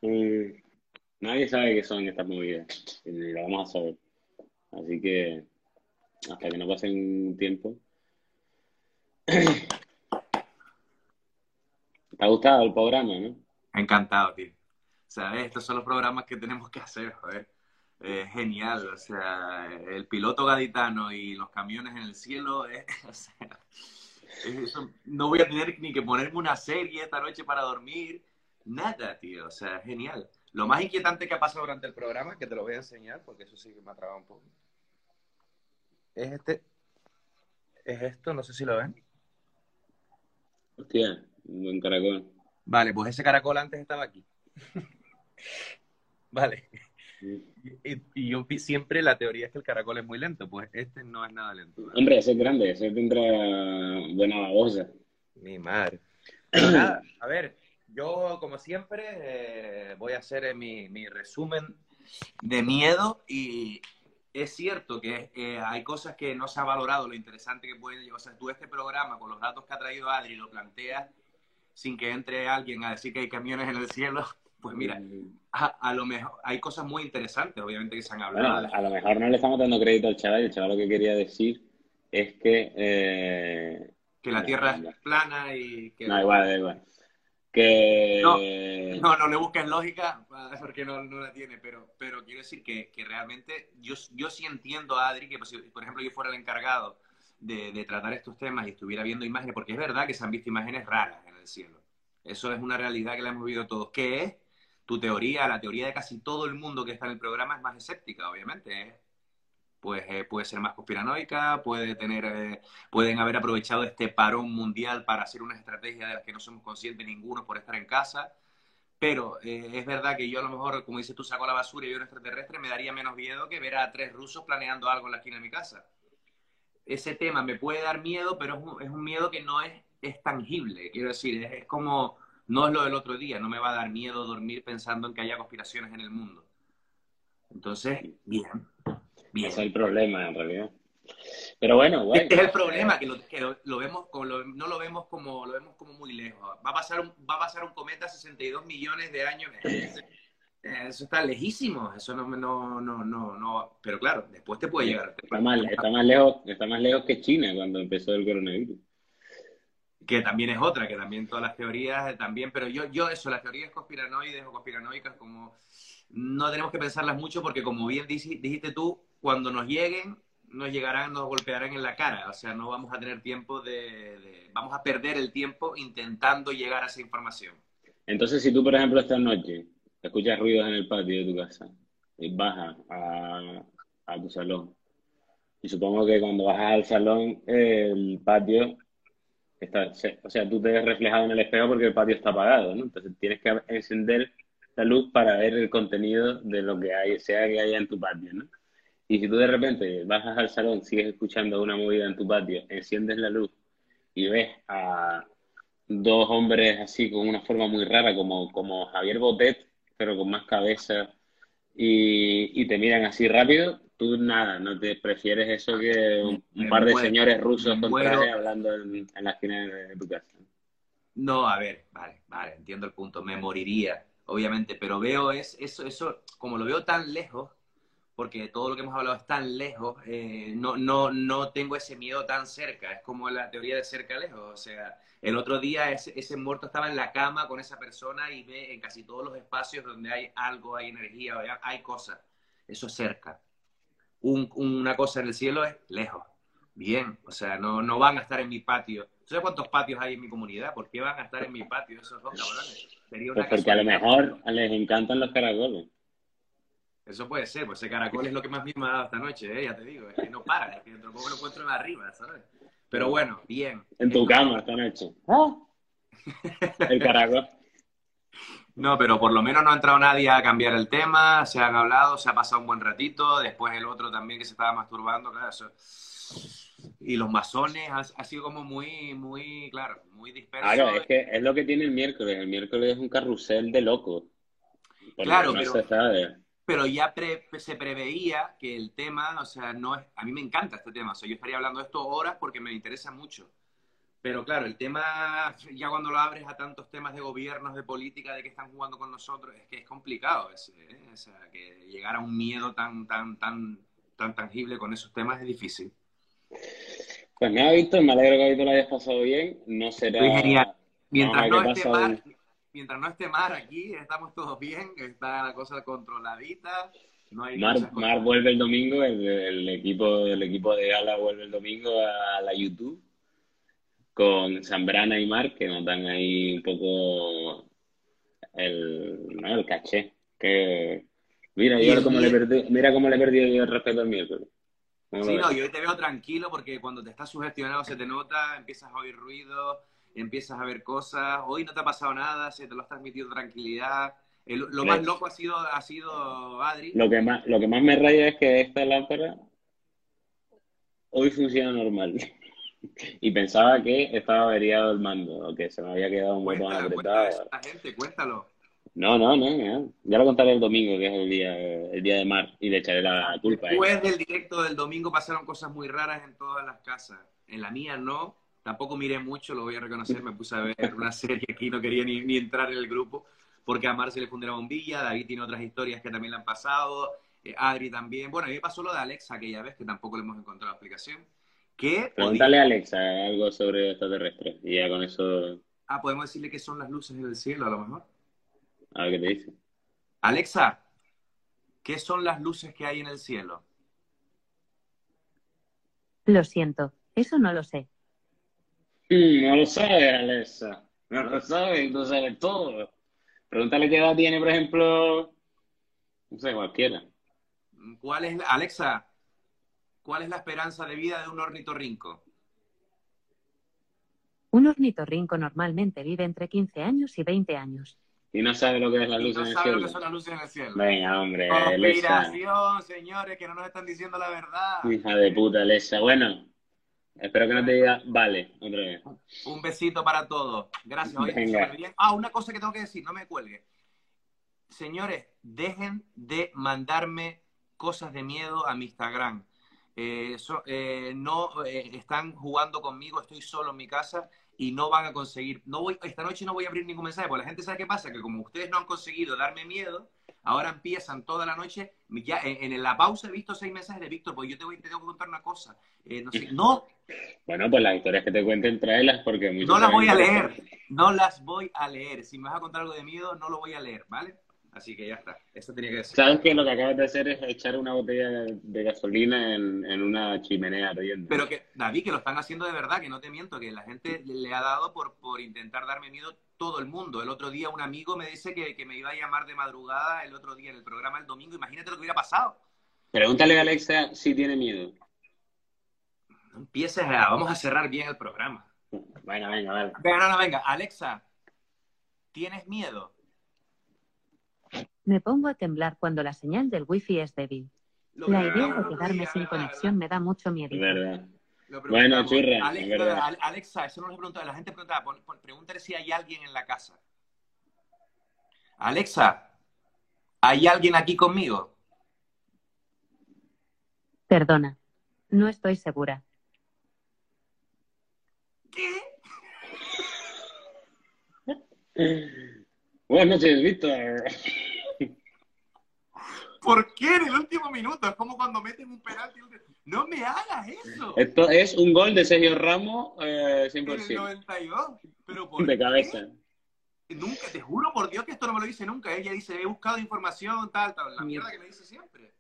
Mm, nadie sabe qué son estas movidas, y lo vamos a saber. Así que hasta que no pase un tiempo. ¿Te ha gustado el programa, no? Encantado, tío. O estos son los programas que tenemos que hacer, joder. Eh, genial, o sea, el piloto gaditano y los camiones en el cielo, eh, o sea, no voy a tener ni que ponerme una serie esta noche para dormir, nada, tío, o sea, genial. Lo más inquietante que ha pasado durante el programa, que te lo voy a enseñar, porque eso sí que me ha trabado un poco, es este, es esto, no sé si lo ven. Hostia, un buen caracol. Vale, pues ese caracol antes estaba aquí. vale. Sí. Y, y yo siempre la teoría es que el caracol es muy lento, pues este no es nada lento. Hombre, ese es grande, ese tendrá buena babosa. Mi madre. Pero nada, a ver, yo como siempre eh, voy a hacer eh, mi, mi resumen de miedo y es cierto que eh, hay cosas que no se ha valorado, lo interesante que puede llevar. O sea, tú este programa con los datos que ha traído Adri lo planteas sin que entre alguien a decir que hay camiones en el cielo, pues mira, a, a lo mejor hay cosas muy interesantes, obviamente, que se han Bueno, hablado. a lo mejor no le estamos dando crédito al chaval, el chaval lo que quería decir es que... eh, que la Tierra no. es plana y que... No, igual, igual. Que... No, no le busques lógica porque no, no la tiene, pero, pero quiero decir que, que realmente yo, yo sí entiendo a Adri que, pues, por ejemplo, yo fuera el encargado de, tratar estos temas y estuviera viendo imágenes, porque es verdad que se han visto imágenes raras en el cielo. Eso es una realidad que la hemos vivido todos. ¿Qué es? Tu teoría, la teoría de casi todo el mundo que está en el programa es más escéptica, obviamente. Pues eh, puede ser más conspiranoica, puede tener, eh, pueden haber aprovechado este parón mundial para hacer una estrategia de la que no somos conscientes ninguno por estar en casa. Pero eh, es verdad que yo a lo mejor, como dices tú, saco la basura y veo un extraterrestre, me daría menos miedo que ver a tres rusos planeando algo en la esquina de mi casa. Ese tema me puede dar miedo, pero es un, miedo que no es, es tangible. Quiero decir, es, es como, no es lo del otro día, no me va a dar miedo dormir pensando en que haya conspiraciones en el mundo. Entonces, bien, bien. Ese es el problema, en realidad. Pero bueno, guay. Este es el problema, que, lo, que lo, lo vemos como, lo- no lo vemos como, lo vemos como muy lejos. Va a pasar un, va a pasar un cometa 62 millones de años. Eso está lejísimo, eso no, no, no, no, no. Pero claro, después te puede llegar. Está más, está más lejos, está más lejos que China cuando empezó el coronavirus. que también es otra, que también todas las teorías, eh, también, pero yo, yo eso, las teorías conspiranoides o conspiranoicas, como no tenemos que pensarlas mucho porque como bien dijiste tú, cuando nos lleguen, nos llegarán, nos golpearán en la cara, o sea, no vamos a tener tiempo de, vamos a perder el tiempo intentando llegar a esa información. Entonces, si tú, por ejemplo, esta noche escuchas ruidos en el patio de tu casa y bajas a, a tu salón, y supongo que cuando bajas al salón, el patio está, o sea, tú te ves reflejado en el espejo porque el patio está apagado, ¿no? Entonces tienes que encender la luz para ver el contenido de lo que hay, sea que haya en tu patio, ¿no? Y si tú de repente bajas al salón, sigues escuchando una movida en tu patio, enciendes la luz y ves a dos hombres así con una forma muy rara, como, como Javier Botet, pero con más cabeza, y, y te miran así rápido, tú nada, no te prefieres eso que un, par de muero, señores rusos con traje hablando en, en la esquina de, de tu casa. No, a ver, vale, vale, entiendo el punto, me moriría, obviamente, pero veo es, eso, eso, como lo veo tan lejos, porque todo lo que hemos hablado es tan lejos, eh, no, no, no tengo ese miedo tan cerca, es como la teoría de cerca lejos, o sea, el otro día ese, ese muerto estaba en la cama con esa persona y ve en casi todos los espacios donde hay algo, hay energía, hay, hay cosas, eso es cerca. Un- una cosa en el cielo es lejos, bien, o sea, no, no van a estar en mi patio. ¿Sabes cuántos patios hay en mi comunidad? ¿Por qué van a estar en mi patio esos dos cabrones? Sería una Pues porque a lo mejor les encantan los caracoles. Eso puede ser, pues ese caracol es lo que más miedo me ha dado esta noche, ¿eh? ya te digo, es que no para, es que dentro de poco lo encuentro en arriba, ¿sabes? Pero bueno, bien. En tu cama esta noche. El caracol. No, pero por lo menos no ha entrado nadie a cambiar el tema, se han hablado, se ha pasado un buen ratito, después el otro también que se estaba masturbando, claro, eso. Y los masones ha, ha sido como muy, muy, claro, muy disperso. Claro, es que es lo que tiene el miércoles. El miércoles es un carrusel de locos. Claro, no pero- se sabe. Pero ya pre- se preveía que el tema, o sea, no es, a mí me encanta este tema, o sea, yo estaría hablando de esto horas porque me interesa mucho. Pero claro, el tema, ya cuando lo abres a tantos temas de gobiernos, de política, de que están jugando con nosotros, es que es complicado, ese, ¿eh? o sea, que llegar a un miedo tan, tan, tan, tan tangible con esos temas es difícil. Pues nada, Víctor, me alegro que hoy te lo hayas pasado bien. No será. Mientras no, qué esté. Mientras no esté mar aquí, estamos todos bien, está la cosa controladita, no hay Mar. Mar vuelve el domingo, el, el equipo, el equipo de Gala vuelve el domingo a la YouTube con Zambrana y Mar, que nos dan ahí un poco el, ¿no? el caché. Que, mira, yo cómo le perdí, mira cómo le he perdido yo el respeto al miércoles. ¿Cómo Sí, no, yo te veo tranquilo porque cuando te estás sugestionado se te nota, empiezas a oír ruido, empiezas a ver cosas. Hoy no te ha pasado nada, se te lo has transmitido tranquilidad. El- lo más loco ha sido, ha sido Adri. Lo que más, lo que más me raya es que esta lámpara hoy funciona normal. Y pensaba que estaba averiado el mando, o que se me había quedado un botón apretado. a gente, cuéntalo. No, no, no, no. Ya lo contaré el domingo, que es el día, el día de mar, y le echaré la culpa. Después del directo del domingo pasaron cosas muy raras en todas las casas. En la mía no, tampoco miré mucho, lo voy a reconocer, me puse a ver una serie aquí, no quería ni, ni entrar en el grupo, porque a Mar se le fundió la bombilla, David tiene otras historias que también le han pasado, eh, Adri también. Bueno, a mí me pasó lo de Alexa aquella vez, que tampoco le hemos encontrado explicación. Que Pregúntale a Alexa algo sobre extraterrestres, y ya con eso, Ah, podemos decirle que son las luces del cielo, a lo mejor. a ver qué te dice. Alexa, ¿qué son las luces que hay en el cielo? Lo siento, eso no lo sé. Mm, no lo sabe, Alexa. No lo sabe, tú sabes todo. Pregúntale qué edad tiene, por ejemplo, no sé, cualquiera. ¿Cuál es, la- Alexa, cuál es la esperanza de vida de un ornitorrinco? Un ornitorrinco normalmente vive entre 15 años y 20 años. Y no sabe lo que es la luz no en el sabe lo cielo. que son las luces en el cielo. Venga, hombre, Alexa. Conspiración, señores, que no nos están diciendo la verdad. Hija de puta, Alexa. Bueno, espero que no te diga vale otra vez. Un besito para todos. Gracias. Bien. Ah, una cosa que tengo que decir, no me cuelgue. Señores, dejen de mandarme cosas de miedo a mi Instagram. Eh, so- eh, no eh, están jugando conmigo, estoy solo en mi casa y no van a conseguir. No voy, esta noche no voy a abrir ningún mensaje, porque la gente sabe qué pasa, que como ustedes no han conseguido darme miedo, ahora empiezan toda la noche. Ya en, en la pausa he visto seis mensajes de Víctor, pues yo te, voy, te tengo que contar una cosa. Eh, no, sé, no, Bueno, pues las historias que te cuenten, tráelas porque no las voy a leer, no las voy a leer. Si me vas a contar algo de miedo, no lo voy a leer, ¿vale? Así que ya está, eso tenía que decir. Sabes que lo que acabas de hacer es echar una botella de, gasolina en, en una chimenea ardiendo. Pero que, David, que lo están haciendo de verdad, que no te miento, que la gente le le ha dado por, por intentar darme miedo todo el mundo. El otro día un amigo me dice que, que me iba a llamar de madrugada el otro día en el programa el domingo. Imagínate lo que hubiera pasado. Pregúntale a Alexa si tiene miedo. No empieces a... Vamos a cerrar bien el programa. Venga, venga, vale. Venga, no, no, venga. Alexa, ¿tienes miedo? Me pongo a temblar cuando la señal del wifi es débil. Lo La idea de quedarme sin ¿verdad? conexión me da mucho miedo. Bueno, churra, Alex- es verdad. Ale- Alexa, eso no lo he preguntado. La gente preguntaba, pon- pon- pregúntale si hay alguien en la casa. Alexa, ¿hay alguien aquí conmigo? Perdona. No estoy segura. ¿Qué? Buenas noches, Víctor. ¿Por qué en el último minuto? Es como cuando meten un penalti. No me hagas eso. Esto es un gol de Sergio Ramos eh, En el 100%. 92. Pero ¿por De qué? cabeza. Nunca, te juro por Dios que esto no me lo dice nunca. Ella dice, he buscado información, tal, tal. La mierda que me dice siempre.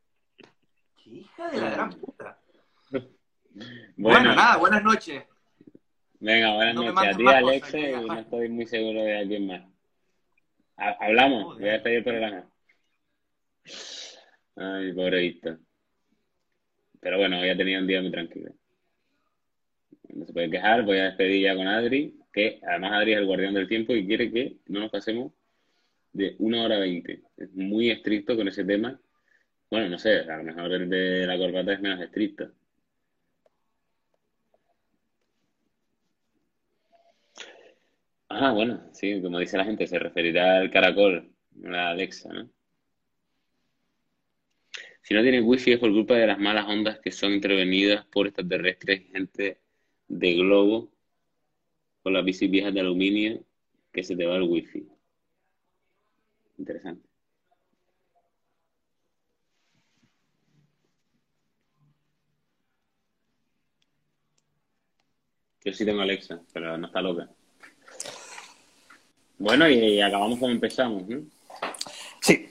Qué hija de la gran puta. Bueno, Bueno, nada, buenas noches. venga, buenas No noches a ti, ya- y no estoy muy seguro de a quién más. Ha- Hablamos, voy a despedir el programa. Ay, pobre Víctor. Pero bueno, hoy ha tenido un día muy tranquilo. No se puede quejar, voy a despedir ya con Adri, que además Adri es el guardián del tiempo y quiere que no nos pasemos de una hora veinte. Es muy estricto con ese tema. Bueno, no sé, a lo mejor el de la corbata es menos estricto. Ah, bueno, sí, como dice la gente, se referirá al caracol, a la Alexa, ¿no? Si no tiene wifi es por culpa de las malas ondas que son intervenidas por extraterrestres y gente de globo con las bicis viejas de aluminio que se te va el wifi. Interesante. Yo sí tengo Alexa, pero no está loca. Bueno, y acabamos como empezamos, ¿no? Sí,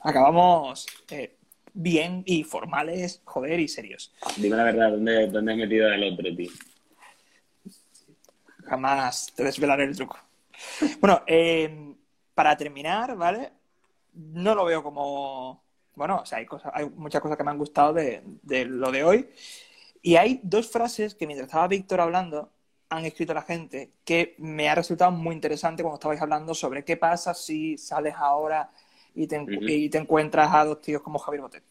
acabamos eh, bien y formales, joder, y serios. Dime la verdad, ¿dónde, dónde has metido al otro, tío? Jamás te desvelaré el truco. Bueno, eh, para terminar, ¿vale? No lo veo como bueno, o sea, hay, cosas, hay muchas cosas que me han gustado de, de lo de hoy. Y hay dos frases que mientras estaba Víctor hablando, han escrito la gente que me ha resultado muy interesante cuando estabais hablando sobre qué pasa si sales ahora y te, y encuentras a dos tíos como Javier Botet.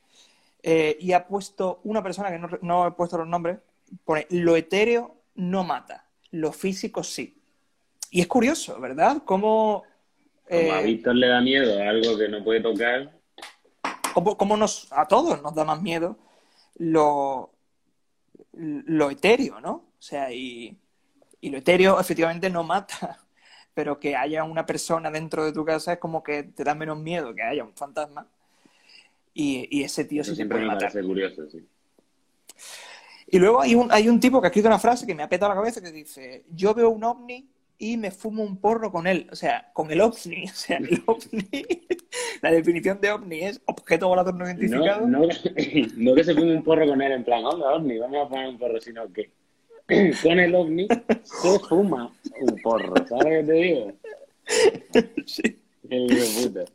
Eh, y ha puesto una persona que no, no he puesto los nombres, pone, lo etéreo no mata, lo físico sí. Y es curioso, ¿verdad? Cómo, Como a eh, Víctor le da miedo a algo que no puede tocar, nos, a todos nos da más miedo lo, lo etéreo, ¿no? O sea, y, y lo etéreo efectivamente no mata, pero que haya una persona dentro de tu casa es como que te da menos miedo que haya un fantasma. Y, y ese tío eso sí te siempre puede me matar. parece curioso, sí. Y luego hay un, hay un tipo que ha escrito una frase que me ha petado la cabeza que dice, yo veo un ovni y me fumo un porro con él. O sea, con el ovni. O sea, el ovni, la definición de ovni es objeto volador no identificado. No, no, no que se ponga un porro con él en plan, hola ovni, vamos a poner un porro, sino que con el ovni se fuma un porro, ¿sabes qué te digo? Sí. Puta.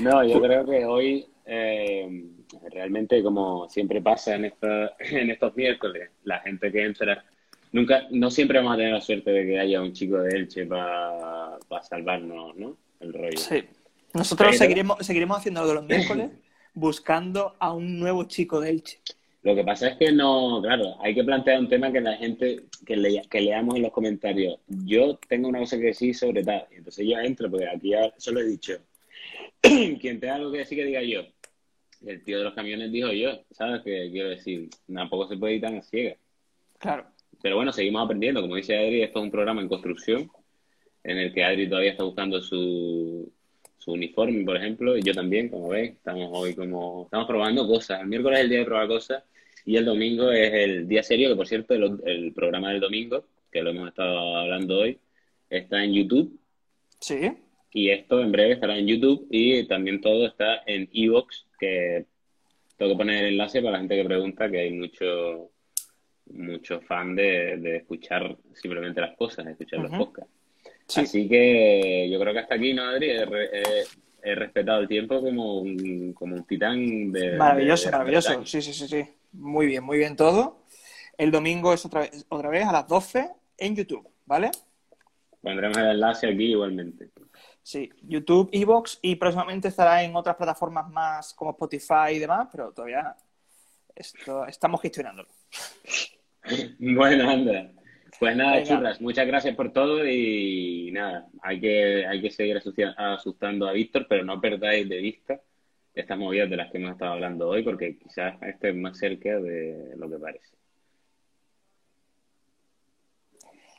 No, yo creo que hoy eh, realmente como siempre pasa en, esta- en estos miércoles, la gente que entra, nunca, no siempre vamos a tener la suerte de que haya un chico de Elche para salvarnos, ¿no? El rollo. Sí. Nosotros Pero- seguiremos, seguiremos haciendo lo de los miércoles buscando a un nuevo chico de Elche. Lo que pasa es que no, claro, hay que plantear un tema que la gente, que, le- que leamos en los comentarios. Yo tengo una cosa que decir sobre tal, y entonces yo entro, porque aquí ya solo he dicho, quien tenga algo que decir que diga yo. El tío de los camiones dijo yo, ¿sabes? Que quiero decir, tampoco se puede ir tan a ciegas. Claro. Pero bueno, seguimos aprendiendo. Como dice Adri, esto es un programa en construcción, en el que Adri todavía está buscando su, su uniforme, por ejemplo, y yo también, como veis, estamos hoy como, estamos probando cosas. El miércoles es el día de probar cosas, y el domingo es el día serio, que por cierto, el, el programa del domingo, que lo hemos estado hablando hoy, está en YouTube, Sí. y esto en breve estará en YouTube, y también todo está en Evox, que tengo que poner el enlace para la gente que pregunta, que hay mucho mucho fan de, de escuchar simplemente las cosas, de escuchar los Ujú. podcasts. Sí. Así que yo creo que hasta aquí, ¿no, Adri? He, re- he- he respetado el tiempo como un, como un titán de... Maravilloso, de- de maravilloso. Sí, sí, sí, sí. Muy bien, muy bien todo. El domingo es otra vez, otra vez a las 12 en YouTube, ¿vale? Pondremos el enlace aquí igualmente. Sí, YouTube, Evox y próximamente estará en otras plataformas más como Spotify y demás, pero todavía esto, estamos gestionándolo. Bueno, anda. Pues nada, Venga. churras, muchas gracias por todo y nada, hay que, hay que seguir asustando a Víctor, pero no perdáis de vista estas movidas de las que hemos estado hablando hoy, porque quizás esté más cerca de lo que parece.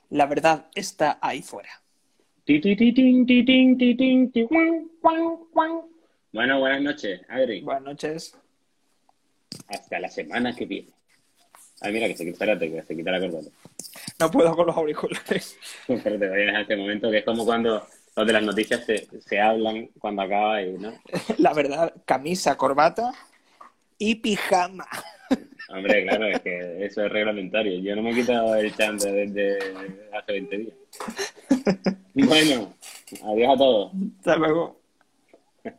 La verdad está ahí fuera. Bueno, buenas noches, Adri. Buenas noches. Hasta la semana que viene. Ay, mira, que se, espérate, que se quita la corbata. No puedo con los auriculares. Espérate, voy a dejar este momento, que es como cuando los de las noticias se, se hablan cuando acaba y, ¿no? La verdad, camisa, corbata y pijama. Hombre, claro, es que eso es reglamentario. Yo no me he quitado el chante desde hace 20 días. Bueno, adiós a todos. Hasta luego.